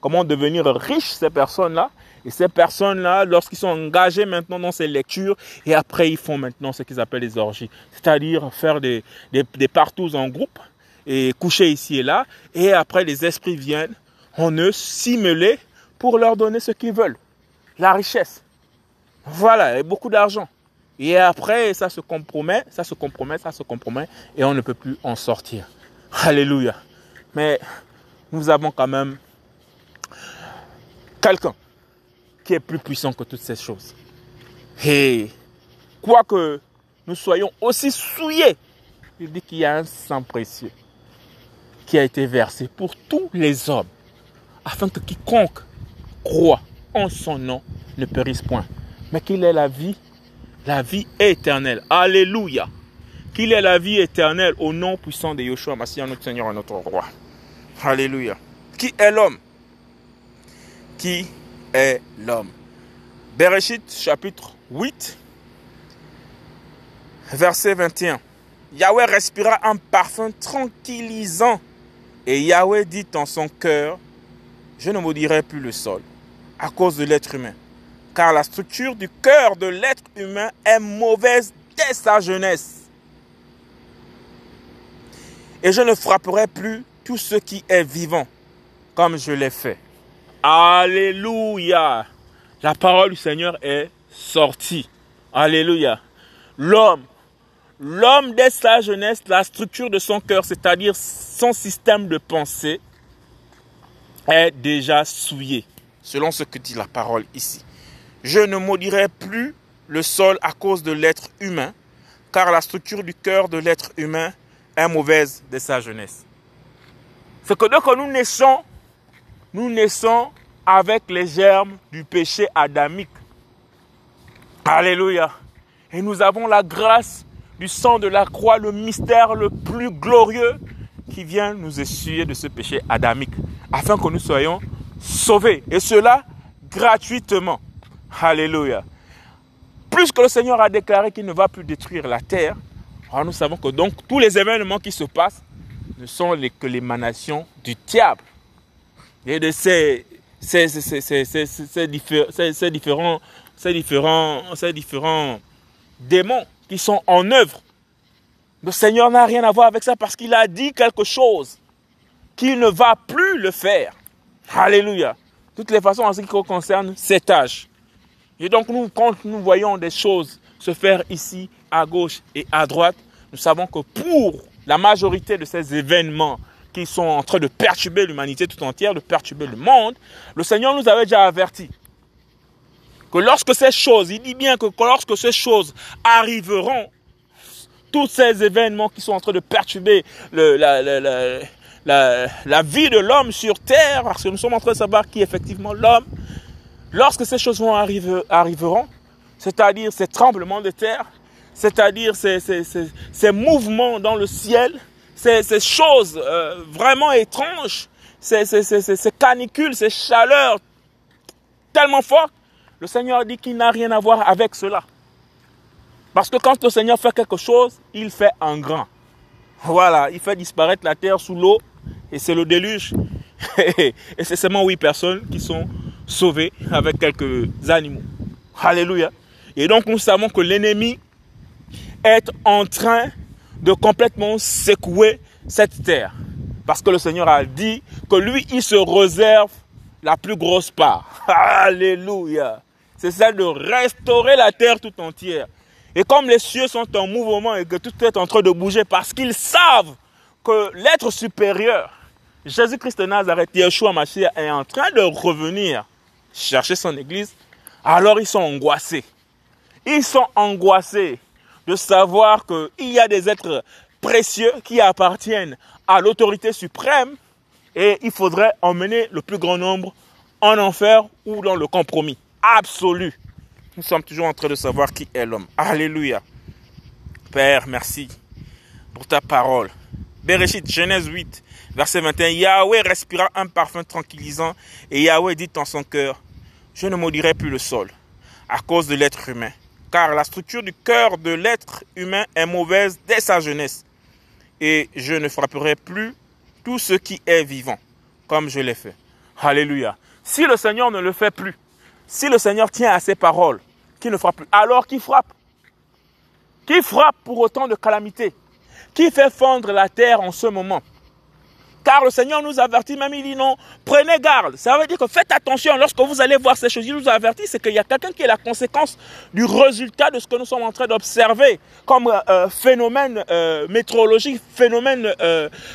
comment devenir riches, ces personnes-là. Et ces personnes-là, lorsqu'ils sont engagés maintenant dans ces lectures, et après ils font maintenant ce qu'ils appellent les orgies, c'est-à-dire faire des, des, en groupe, et coucher ici et là. Et après, les esprits viennent en eux simuler pour leur donner ce qu'ils veulent. La richesse. Voilà, et beaucoup d'argent. Et après, ça se compromet, ça se compromet, ça se compromet, et on ne peut plus en sortir. Alléluia. Mais nous avons quand même quelqu'un qui est plus puissant que toutes ces choses. Et quoique nous soyons aussi souillés, il dit qu'il y a un sang précieux qui a été versé pour tous les hommes, afin que quiconque croit en son nom ne périsse point, mais qu'il ait la vie, la vie éternelle. Alléluia. Qu'il ait la vie éternelle au nom puissant de Yeshua Mashiach, notre Seigneur notre Roi. Alléluia. Qui est l'homme? Qui est l'homme? Bereshit chapitre 8, verset 21. Yahweh respira un parfum tranquillisant et Yahweh dit en son cœur, je ne maudirai plus le sol à cause de l'être humain. Car la structure du cœur de l'être humain est mauvaise dès sa jeunesse. Et je ne frapperai plus tout ce qui est vivant comme je l'ai fait. Alléluia. La parole du Seigneur est sortie. Alléluia. L'homme L'homme, dès sa jeunesse, la structure de son cœur, c'est-à-dire son système de pensée, est déjà souillé, selon ce que dit la parole ici. Je ne maudirai plus le sol à cause de l'être humain, car la structure du cœur de l'être humain est mauvaise dès sa jeunesse. C'est que dès que nous naissons, nous naissons avec les germes du péché adamique. Alléluia. Et nous avons la grâce du sang de la croix, le mystère le plus glorieux qui vient nous essuyer de ce péché adamique, afin que nous soyons sauvés. Et cela gratuitement. Alléluia. Plus que le Seigneur a déclaré qu'il ne va plus détruire la terre, nous savons que donc tous les événements qui se passent ne sont que l'émanation du diable et de ces, différents, démons qui sont en œuvre. Le Seigneur n'a rien à voir avec ça parce qu'il a dit quelque chose qu'il ne va plus le faire. Alléluia. Toutes les façons, en ce qui concerne cet âge. Et donc, nous, quand nous voyons des choses se faire ici, à gauche et à droite, nous savons que pour la majorité de ces événements qui sont en train de perturber l'humanité tout entière, de perturber le monde, le Seigneur nous avait déjà averti que lorsque ces choses, il dit bien que lorsque ces choses arriveront, tous ces événements qui sont en train de perturber la, la, vie de l'homme sur terre, parce que nous sommes en train de savoir qui est effectivement l'homme, lorsque ces choses vont arriver, arriveront, c'est-à-dire ces tremblements de terre, c'est-à-dire ces, mouvements dans le ciel, ces, choses euh, vraiment étranges, ces, canicules, ces chaleurs tellement fortes, le Seigneur dit qu'il n'a rien à voir avec cela. Parce que quand le Seigneur fait quelque chose, il fait un grand. Voilà, il fait disparaître la terre sous l'eau et c'est le déluge. et c'est seulement huit personnes qui sont sauvées avec quelques animaux. Alléluia. Et donc nous savons que l'ennemi est en train de complètement secouer cette terre. Parce que le Seigneur a dit que lui, il se réserve la plus grosse part. Alléluia. C'est celle de restaurer la terre tout entière. Et comme les cieux sont en mouvement et que tout est en train de bouger parce qu'ils savent que l'être supérieur, Jésus-Christ de Nazareth, Yeshua Mashiach, est en train de revenir chercher son église, alors ils sont angoissés. Ils sont angoissés de savoir qu'il y a des êtres précieux qui appartiennent à l'autorité suprême et il faudrait emmener le plus grand nombre en enfer ou dans le compromis absolu. Nous sommes toujours en train de savoir qui est l'homme. Alléluia. Père, merci pour ta parole. Bereshit, Genèse 8, verset 21. Yahweh respira un parfum tranquillisant et Yahweh dit en son cœur, je ne maudirai plus le sol à cause de l'être humain, car la structure du cœur de l'être humain est mauvaise dès sa jeunesse. Et je ne frapperai plus tout ce qui est vivant, comme je l'ai fait. Alléluia. Si le Seigneur ne le fait plus, si le Seigneur tient à ses paroles, qui ne frappe plus, alors qui frappe? Qui frappe pour autant de calamités Qui fait fondre la terre en ce moment? Car le Seigneur nous avertit, même il dit non, prenez garde. Ça veut dire que faites attention lorsque vous allez voir ces choses. Il nous avertit, c'est qu'il y a quelqu'un qui est la conséquence du résultat de ce que nous sommes en train d'observer comme euh, euh, phénomène euh, météorologique, phénomène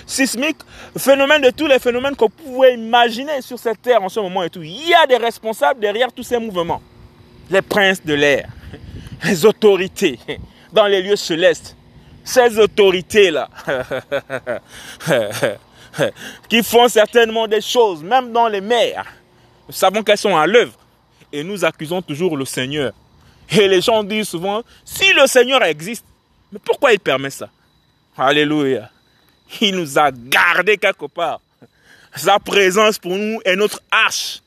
sismique, phénomène de tous les phénomènes que vous pouvez imaginer sur cette terre en ce moment et tout. Il y a des responsables derrière tous ces mouvements. Les princes de l'air, les autorités dans les lieux célestes. Ces autorités-là. qui font certainement des choses, même dans les mers. Nous savons qu'elles sont à l'œuvre. Et nous accusons toujours le Seigneur. Et les gens disent souvent, si le Seigneur existe, mais pourquoi il permet ça? Alléluia. Il nous a gardés quelque part. Sa présence pour nous est notre arche.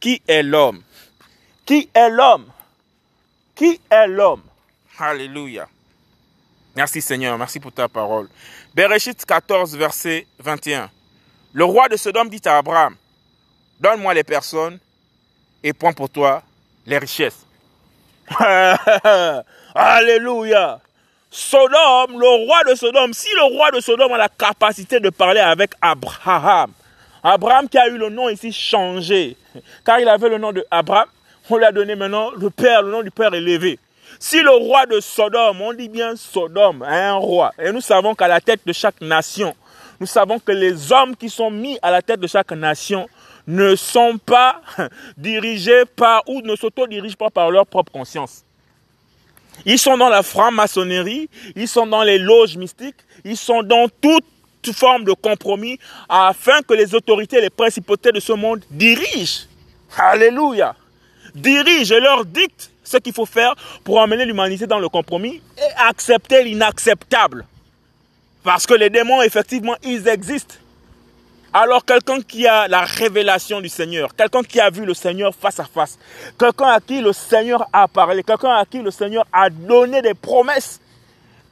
Qui est l'homme? Qui est l'homme? Qui est l'homme? Alléluia. Merci Seigneur, merci pour ta parole. Bereshit 14, verset 21. Le roi de Sodome dit à Abraham, donne-moi les personnes et prends pour toi les richesses. Alléluia. Sodome, le roi de Sodome, si le roi de Sodome a la capacité de parler avec Abraham, Abraham qui a eu le nom ici changé, car il avait le nom de Abraham, on lui a donné maintenant le père, le nom du père élevé. Si le roi de Sodome, on dit bien Sodome, un roi, et nous savons qu'à la tête de chaque nation, nous savons que les hommes qui sont mis à la tête de chaque nation ne sont pas dirigés par ou ne s'auto-dirigent pas par leur propre conscience. Ils sont dans la franc-maçonnerie, ils sont dans les loges mystiques, ils sont dans toute forme de compromis afin que les autorités et les principautés de ce monde dirigent. Alléluia. Dirigent et leur dictent ce qu'il faut faire pour emmener l'humanité dans le compromis et accepter l'inacceptable. Parce que les démons, effectivement, ils existent. Alors quelqu'un qui a la révélation du Seigneur, quelqu'un qui a vu le Seigneur face à face, quelqu'un à qui le Seigneur a parlé, quelqu'un à qui le Seigneur a donné des promesses,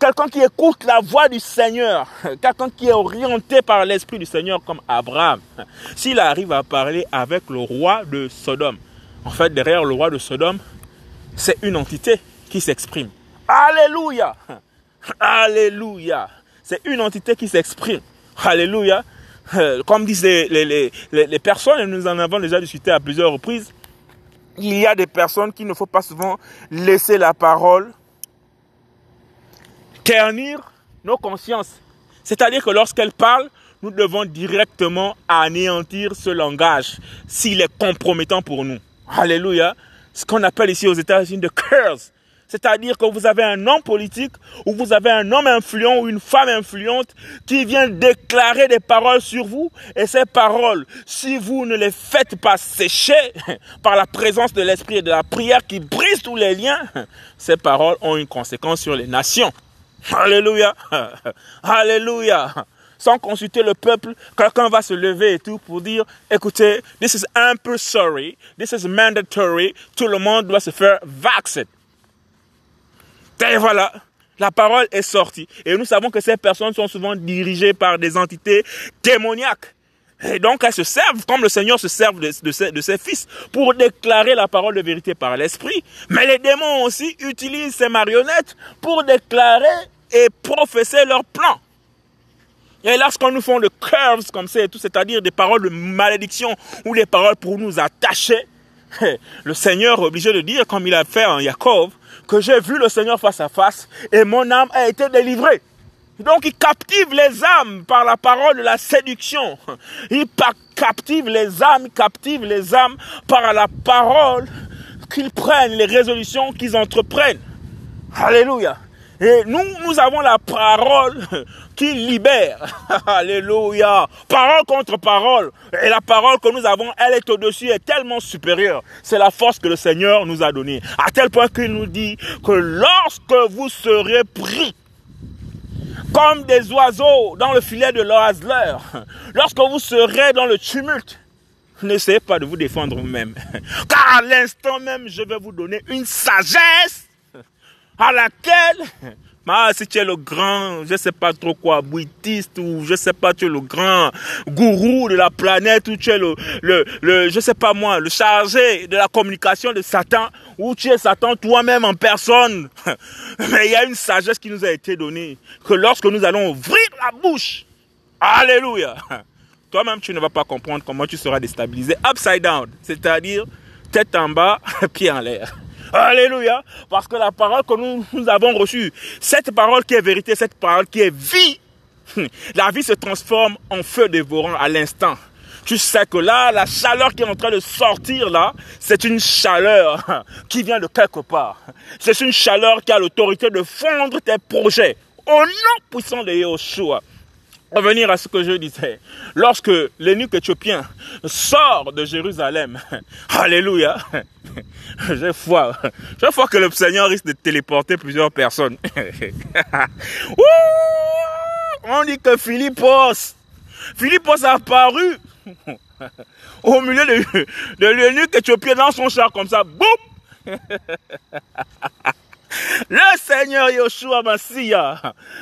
quelqu'un qui écoute la voix du Seigneur, quelqu'un qui est orienté par l'Esprit du Seigneur comme Abraham, s'il arrive à parler avec le roi de Sodome, en fait derrière le roi de Sodome, c'est une entité qui s'exprime. Alléluia Alléluia C'est une entité qui s'exprime. Alléluia euh, comme disent les, les, personnes, et nous en avons déjà discuté à plusieurs reprises, il y a des personnes qu'il ne faut pas souvent laisser la parole ternir nos consciences. C'est-à-dire que lorsqu'elle parle, nous devons directement anéantir ce langage s'il est compromettant pour nous. Alléluia. Ce qu'on appelle ici aux États-Unis de curse. C'est-à-dire que vous avez un homme politique ou vous avez un homme influent ou une femme influente qui vient déclarer des paroles sur vous et ces paroles, si vous ne les faites pas sécher par la présence de l'esprit et de la prière qui brise tous les liens, ces paroles ont une conséquence sur les nations. Alléluia. Alléluia. Sans consulter le peuple, quelqu'un va se lever et tout pour dire, écoutez, this is sorry, this is mandatory, tout le monde doit se faire vacciner. Et voilà, la parole est sortie. Et nous savons que ces personnes sont souvent dirigées par des entités démoniaques. Et donc elles se servent, comme le Seigneur se sert de, ses, fils, pour déclarer la parole de vérité par l'Esprit. Mais les démons aussi utilisent ces marionnettes pour déclarer et professer leurs plans. Et lorsqu'on nous font de curves comme ça, c'est-à-dire des paroles de malédiction ou des paroles pour nous attacher, le Seigneur est obligé de dire, comme il a fait en Jacob, que j'ai vu le Seigneur face à face et mon âme a été délivrée. Donc il captive les âmes par la parole de la séduction. Il captive les âmes, il captive les âmes par la parole qu'ils prennent, les résolutions qu'ils entreprennent. Alléluia. Et nous, nous avons la parole qui libère. Alléluia. Parole contre parole. Et la parole que nous avons, elle est au-dessus, est tellement supérieure. C'est la force que le Seigneur nous a donnée. À tel point qu'il nous dit que lorsque vous serez pris comme des oiseaux dans le filet de l'oiseleur, lorsque vous serez dans le tumulte, n'essayez pas de vous défendre vous-même. Car à l'instant même, je vais vous donner une sagesse à laquelle, si tu es le grand, je sais pas trop quoi, bouddhiste ou je sais pas, tu es le grand gourou de la planète ou tu es le, le, le, je sais pas moi, le chargé de la communication de Satan ou tu es Satan toi-même en personne. Mais il y a une sagesse qui nous a été donnée que lorsque nous allons ouvrir la bouche, alléluia, toi-même tu ne vas pas comprendre comment tu seras déstabilisé upside down, c'est-à-dire tête en bas, pied en l'air. Alléluia. Parce que la parole que nous, avons reçue, cette parole qui est vérité, cette parole qui est vie, la vie se transforme en feu dévorant à l'instant. Tu sais que là, la chaleur qui est en train de sortir là, c'est une chaleur qui vient de quelque part. C'est une chaleur qui a l'autorité de fondre tes projets. Au nom puissant de Yahushua revenir à ce que je disais. Lorsque l'énuque éthiopien sort de Jérusalem, alléluia, j'ai foi, j'ai foi que le Seigneur risque de téléporter plusieurs personnes. On dit que Philippos, Philippos a apparu au milieu de, de l'énuque éthiopien dans son char comme ça, boum le Seigneur Yoshua Massia.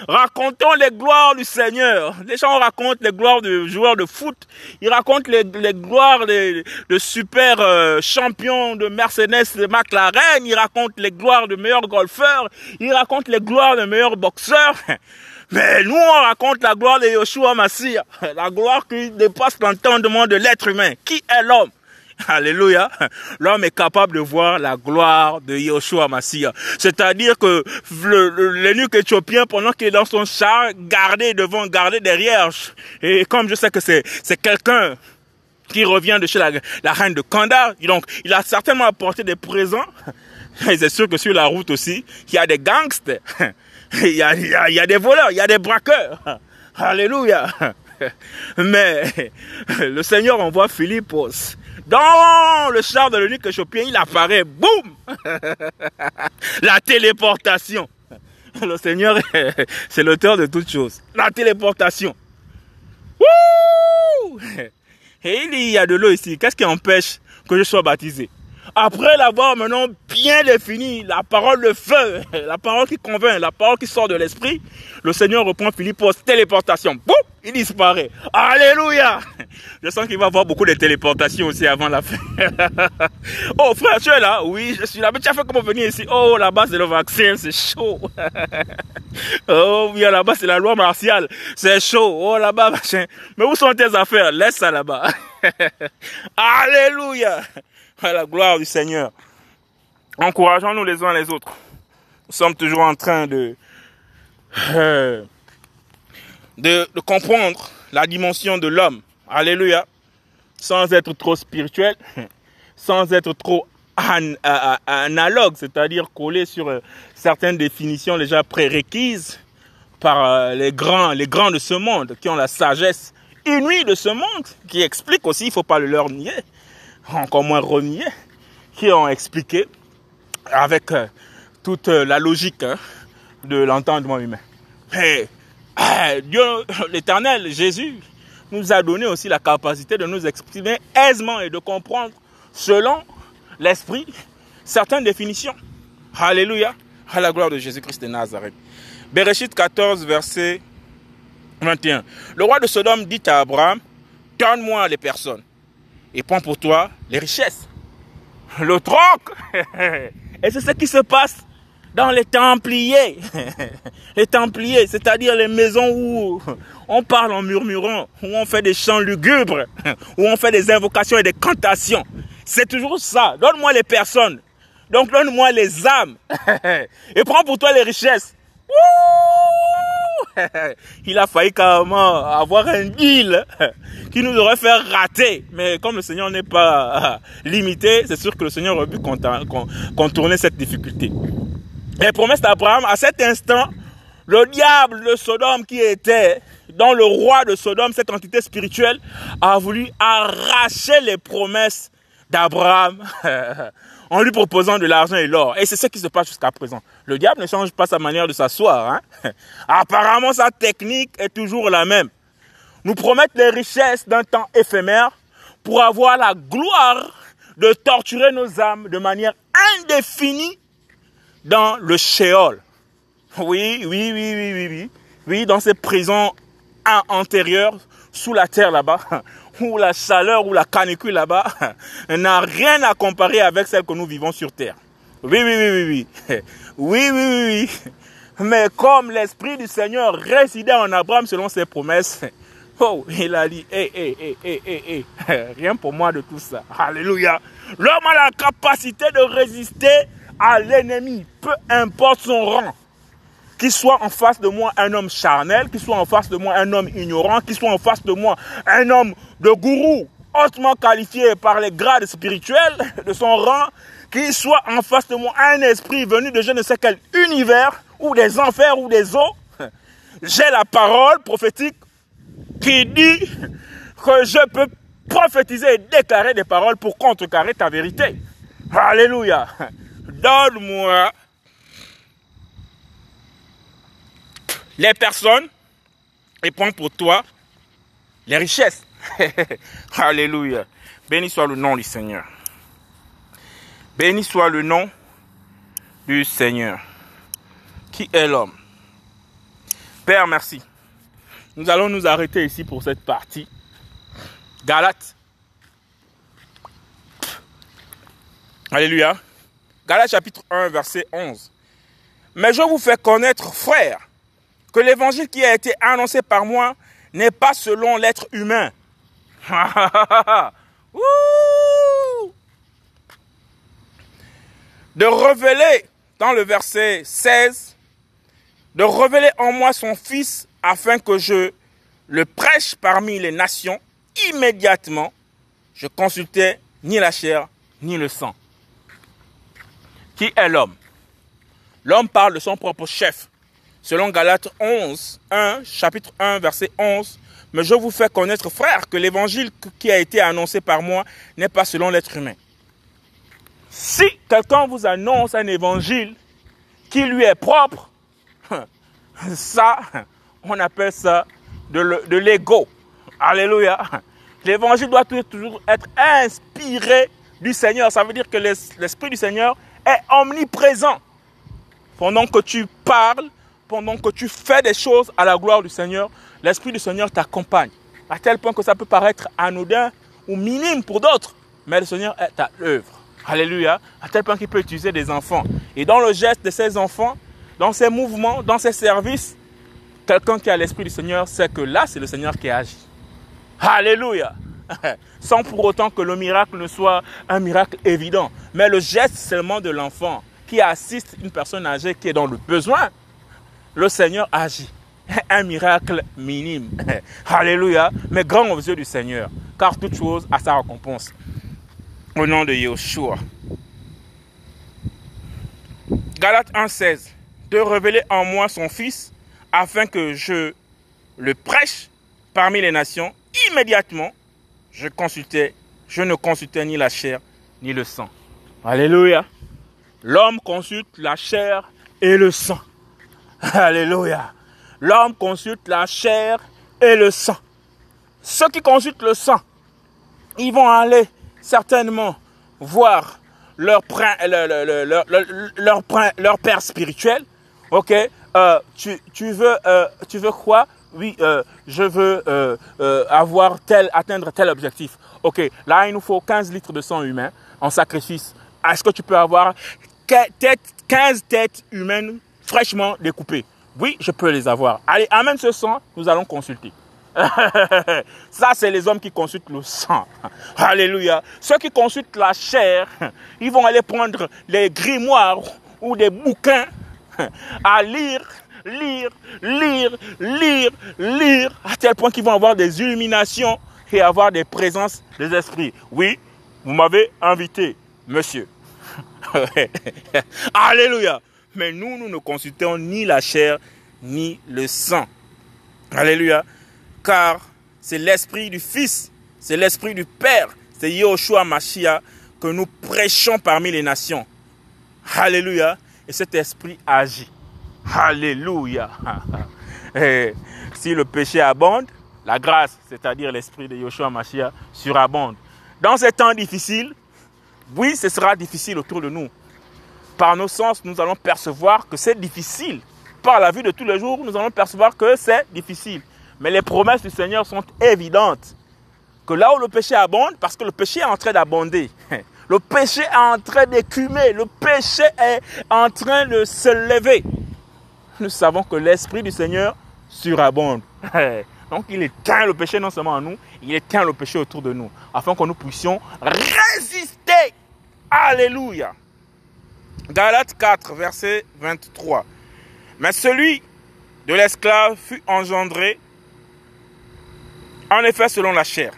Racontons les gloires du Seigneur. Les gens racontent les gloires de joueurs de foot. Ils racontent les, gloires de, super euh, champions de Mercedes, de McLaren. Ils racontent les gloires de meilleurs golfeurs. Ils racontent les gloires de meilleurs boxeurs. Mais nous, on raconte la gloire de Yoshua Massia. La gloire qui dépasse l'entendement de l'être humain. Qui est l'homme? Alléluia. L'homme est capable de voir la gloire de Yoshua Massia. C'est-à-dire que l'énuque éthiopien, pendant qu'il est dans son char, gardé devant, gardé derrière. Et comme je sais que c'est, quelqu'un qui revient de chez la, reine de Kanda, donc il a certainement apporté des présents. Et c'est sûr que sur la route aussi, il y a des gangsters, il y a, il y a des voleurs, il y a des braqueurs. Alléluia. Mais le Seigneur envoie Philippos dans le char de l'unique éthiopien, il apparaît, boum La téléportation. Le Seigneur, c'est l'auteur de toutes choses. La téléportation. Et il dit, il y a de l'eau ici. Qu'est-ce qui empêche que je sois baptisé? Après l'avoir maintenant bien défini, la parole de feu, la parole qui convainc, la parole qui sort de l'esprit, le Seigneur reprend Philippe pour téléportation. Boum, il disparaît. Alléluia. Je sens qu'il va avoir beaucoup de téléportations aussi avant la fin. oh frère, tu es là? Oui, je suis là. Mais tu as fait comment venir ici? Oh, là-bas c'est le vaccin, c'est chaud. oh, oui, là-bas c'est la loi martiale, c'est chaud. Oh, là-bas, machin. Mais où sont tes affaires? Laisse ça là-bas. Alléluia à la gloire du Seigneur. Encourageons-nous les uns les autres. Nous sommes toujours en train de, euh, de, comprendre la dimension de l'homme. Alléluia. Sans être trop spirituel, sans être trop analogue, c'est-à-dire collé sur euh, certaines définitions déjà prérequises par euh, les grands, les grands de ce monde, qui ont la sagesse inouïe de ce monde, qui expliquent aussi, il ne faut pas le leur nier, encore moins renier, qui ont expliqué avec euh, toute euh, la logique hein, de l'entendement humain. Mais euh, Dieu, l'éternel, Jésus, nous a donné aussi la capacité de nous exprimer aisément et de comprendre selon l'esprit certaines définitions. Alléluia, à la gloire de Jésus-Christ de Nazareth. Bereshit 14, verset 21. Le roi de Sodome dit à Abraham, donne-moi les personnes et prends pour toi les richesses. Le troc Et c'est ce qui se passe dans les Templiers. les Templiers, c'est-à-dire les maisons où on parle en murmurant, où on fait des chants lugubres, où on fait des invocations et des cantations. C'est toujours ça. Donne-moi les personnes. Donc donne-moi les âmes. et prends pour toi les richesses. il a failli carrément avoir un deal qui nous aurait fait rater. Mais comme le Seigneur n'est pas limité, c'est sûr que le Seigneur aurait pu contourner cette difficulté. Les promesses d'Abraham, à cet instant, le diable de Sodome qui était dans le roi de Sodome, cette entité spirituelle, a voulu arracher les promesses d'Abraham en lui proposant de l'argent et l'or. Et c'est ce qui se passe jusqu'à présent. Le diable ne change pas sa manière de s'asseoir. Hein. Apparemment, sa technique est toujours la même. Nous promettre les richesses d'un temps éphémère pour avoir la gloire de torturer nos âmes de manière indéfinie dans le Sheol. Oui, oui, oui, oui, oui, oui. Oui, dans ces prisons antérieures, sous la terre là-bas, où la chaleur ou la canicule là-bas n'a rien à comparer avec celle que nous vivons sur terre. Oui, oui, oui, oui, oui. Oui, oui, oui. Mais comme l'Esprit du Seigneur résidait en Abraham selon ses promesses, oh, il a dit, hé, hé, hé, hé, hé, rien pour moi de tout ça. Alléluia. L'homme a la capacité de résister à l'ennemi, peu importe son rang qu'il soit en face de moi un homme charnel, qu'il soit en face de moi un homme ignorant, qu'il soit en face de moi un homme de gourou hautement qualifié par les grades spirituels de son rang, qu'il soit en face de moi un esprit venu de je ne sais quel univers, ou des enfers, ou des eaux, j'ai la parole prophétique qui dit que je peux prophétiser et déclarer des paroles pour contrecarrer ta vérité. Alléluia. Donne-moi les personnes et prends pour toi les richesses. Alléluia. Béni soit le nom du Seigneur. Béni soit le nom du Seigneur. Qui est l'homme? Père, merci. Nous allons nous arrêter ici pour cette partie. Galates. Alléluia. Galates chapitre 1, verset 11. Mais je vous fais connaître, frères, que l'évangile qui a été annoncé par moi n'est pas selon l'être humain. de révéler, dans le verset 16, de révéler en moi son Fils afin que je le prêche parmi les nations, immédiatement, je consultais ni la chair ni le sang. Qui est l'homme? L'homme parle de son propre chef, selon Galates 11, 1, chapitre 1, verset 11, mais je vous fais connaître, frère, que l'évangile qui a été annoncé par moi n'est pas selon l'être humain. Si quelqu'un vous annonce un évangile qui lui est propre, ça, on appelle ça de l'ego. Alléluia. L'évangile doit toujours être inspiré du Seigneur. Ça veut dire que l'Esprit du Seigneur est omniprésent. Pendant que tu parles, pendant que tu fais des choses à la gloire du Seigneur, l'Esprit du Seigneur t'accompagne. À tel point que ça peut paraître anodin ou minime pour d'autres, mais le Seigneur est à l'œuvre. Alléluia. À tel point qu'il peut utiliser des enfants. Et dans le geste de ces enfants, dans ses mouvements, dans ses services, quelqu'un qui a l'Esprit du Seigneur sait que là, c'est le Seigneur qui agit. Alléluia. Sans pour autant que le miracle ne soit un miracle évident. Mais le geste seulement de l'enfant qui assiste une personne âgée qui est dans le besoin, le Seigneur agit. Un miracle minime. Alléluia. Mais grand aux yeux du Seigneur. Car toute chose a sa récompense. Au nom de Yeshua. Galates 1,16. De révéler en moi son Fils afin que je le prêche parmi les nations immédiatement, je consultais, je ne consultais ni la chair ni le sang. Alléluia. L'homme consulte la chair et le sang. Alléluia. L'homme consulte la chair et le sang. Ceux qui consultent le sang, ils vont aller certainement voir leur, père spirituel. Ok, euh, tu, tu, veux, euh, tu veux quoi? Oui, euh, je veux avoir tel, atteindre tel objectif. Ok, là, il nous faut 15 litres de sang humain en sacrifice. Est-ce que tu peux avoir 15 têtes humaines fraîchement découpées Oui, je peux les avoir. Allez, amène ce sang, nous allons consulter. Ça, c'est les hommes qui consultent le sang. Alléluia. Ceux qui consultent la chair, ils vont aller prendre les grimoires ou des bouquins à lire lire, lire, lire, lire, à tel point qu'ils vont avoir des illuminations et avoir des présences des esprits. Oui, vous m'avez invité, monsieur. Alléluia. Mais nous, nous ne consultons ni la chair, ni le sang. Alléluia. Car c'est l'esprit du Fils, c'est l'esprit du Père, c'est Yahushua Mashiach que nous prêchons parmi les nations. Alléluia. Et cet esprit agit. Alléluia. Et si le péché abonde, la grâce, c'est-à-dire l'esprit de Yoshua Mashiach, surabonde. Dans ces temps difficiles, oui, ce sera difficile autour de nous. Par nos sens, nous allons percevoir que c'est difficile. Par la vue de tous les jours, nous allons percevoir que c'est difficile. Mais les promesses du Seigneur sont évidentes. Que là où le péché abonde, parce que le péché est en train d'abonder, le péché est en train d'écumer, le péché est en train de se lever nous savons que l'Esprit du Seigneur surabonde. Donc il éteint le péché non seulement en nous, il éteint le péché autour de nous, afin que nous puissions résister. Alléluia. Galates 4, verset 23. Mais celui de l'esclave fut engendré, en effet selon la chair,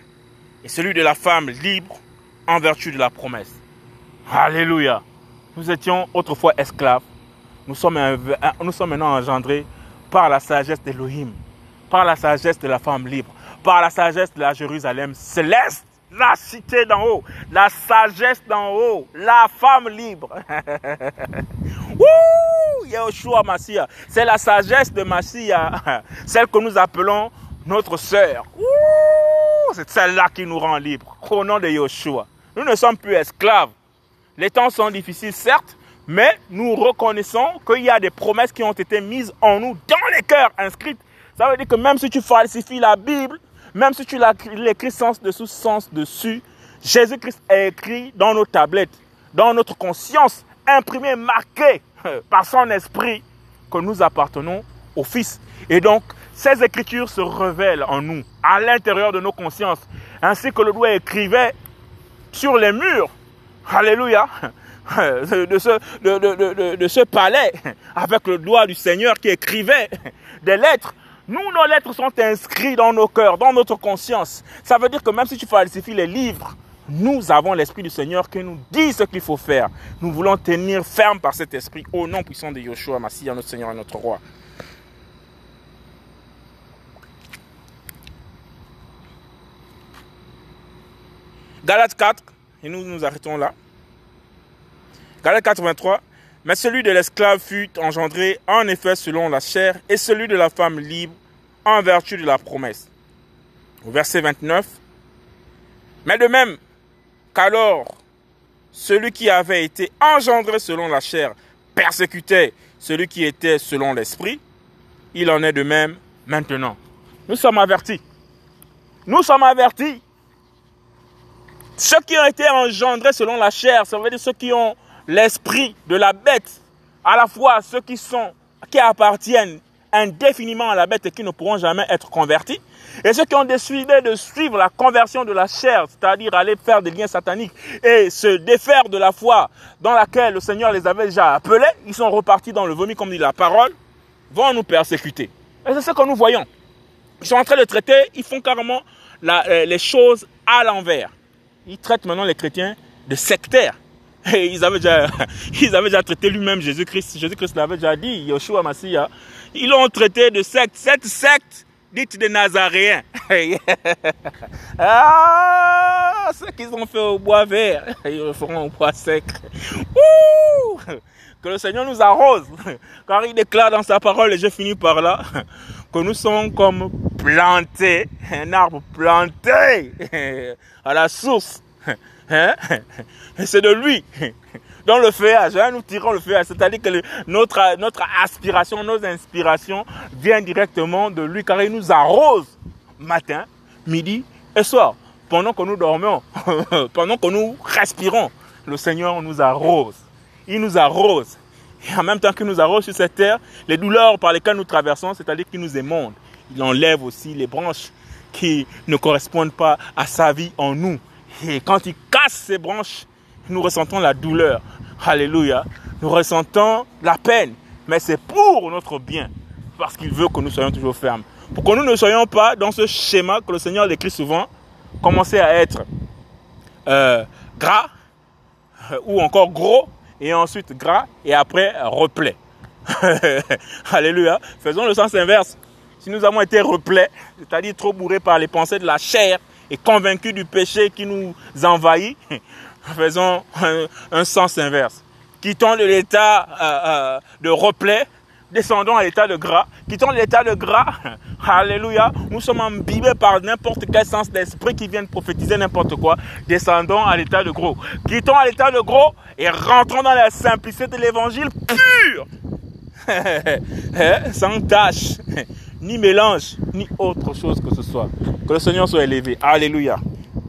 et celui de la femme libre en vertu de la promesse. Alléluia. Nous étions autrefois esclaves, nous sommes, nous sommes maintenant engendrés par la sagesse d'Elohim, par la sagesse de la femme libre, par la sagesse de la Jérusalem céleste, la cité d'en haut, la sagesse d'en haut, la femme libre. Yahushua Massia. C'est la sagesse de Massia, celle que nous appelons notre sœur. C'est celle-là qui nous rend libres. Au nom de Yahushua. Nous ne sommes plus esclaves. Les temps sont difficiles, certes, mais nous reconnaissons qu'il y a des promesses qui ont été mises en nous, dans les cœurs inscrites. Ça veut dire que même si tu falsifies la Bible, même si tu l'écris sens dessous, sens dessus, Jésus-Christ est écrit dans nos tablettes, dans notre conscience, imprimé, marqué par son esprit que nous appartenons au Fils. Et donc, ces écritures se révèlent en nous, à l'intérieur de nos consciences, ainsi que le doigt écrivait sur les murs. Alléluia. de ce, de, de, ce palais avec le doigt du Seigneur qui écrivait des lettres. Nous, nos lettres sont inscrites dans nos cœurs, dans notre conscience. Ça veut dire que même si tu falsifies les livres, nous avons l'Esprit du Seigneur qui nous dit ce qu'il faut faire. Nous voulons tenir ferme par cet Esprit au nom puissant de Yoshua, Massia, notre Seigneur et notre Roi. Galates 4, et nous nous arrêtons là. Galate 83. Mais celui de l'esclave fut engendré en effet selon la chair, et celui de la femme libre en vertu de la promesse. Au verset 29. Mais de même qu'alors celui qui avait été engendré selon la chair persécutait celui qui était selon l'esprit, il en est de même maintenant. Nous sommes avertis. Nous sommes avertis. Ceux qui ont été engendrés selon la chair, ça veut dire ceux qui ont l'esprit de la bête, à la fois ceux qui sont, qui appartiennent indéfiniment à la bête et qui ne pourront jamais être convertis, et ceux qui ont décidé de suivre la conversion de la chair, c'est-à-dire aller faire des liens sataniques et se défaire de la foi dans laquelle le Seigneur les avait déjà appelés, ils sont repartis dans le vomi, comme dit la parole, vont nous persécuter. Et c'est ce que nous voyons. Ils sont en train de traiter, ils font carrément euh, les choses à l'envers. Ils traitent maintenant les chrétiens de sectaires. Ils avaient déjà, ils avaient déjà traité lui-même Jésus-Christ. Jésus-Christ l'avait déjà dit, Yoshua Massia. Ils l'ont traité de secte. Cette secte Dites des Nazaréens. ah, ce qu'ils ont fait au bois vert, ils le feront au bois sec. que le Seigneur nous arrose. Car il déclare dans sa parole, et je finis par là, que nous sommes comme plantés, un arbre planté à la source. Hein? C'est de lui dans le feuillage, nous tirons le feuillage. C'est-à-dire que notre, notre aspiration, nos inspirations viennent directement de lui car il nous arrose matin, midi et soir. Pendant que nous dormons, pendant que nous respirons, le Seigneur nous arrose. Il nous arrose. Et en même temps qu'il nous arrose sur cette terre, les douleurs par lesquelles nous traversons, c'est-à-dire qu'il nous émonde. Il enlève aussi les branches qui ne correspondent pas à sa vie en nous. Et quand il casse ces branches, nous ressentons la douleur. Alléluia. Nous ressentons la peine. Mais c'est pour notre bien. Parce qu'il veut que nous soyons toujours fermes. Pour que nous ne soyons pas dans ce schéma que le Seigneur décrit souvent, commencer à être euh, gras euh, ou encore gros et ensuite gras et après replet. Alléluia. Faisons le sens inverse. Si nous avons été replets, c'est-à-dire trop bourrés par les pensées de la chair et convaincus du péché qui nous envahit, faisons un, sens inverse. Quittons l'état euh, euh, de replet, descendons à l'état de gras. Quittons l'état de gras, alléluia, nous sommes imbibés par n'importe quel sens d'esprit qui vient prophétiser n'importe quoi. Descendons à l'état de gros. Quittons à l'état de gros et rentrons dans la simplicité de l'évangile pur. Hein? Sans tâche, ni mélange, ni autre chose que ce soit. Que le Seigneur soit élevé. Alléluia.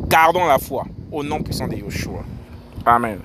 Gardons la foi au nom puissant de Yeshua. Amen.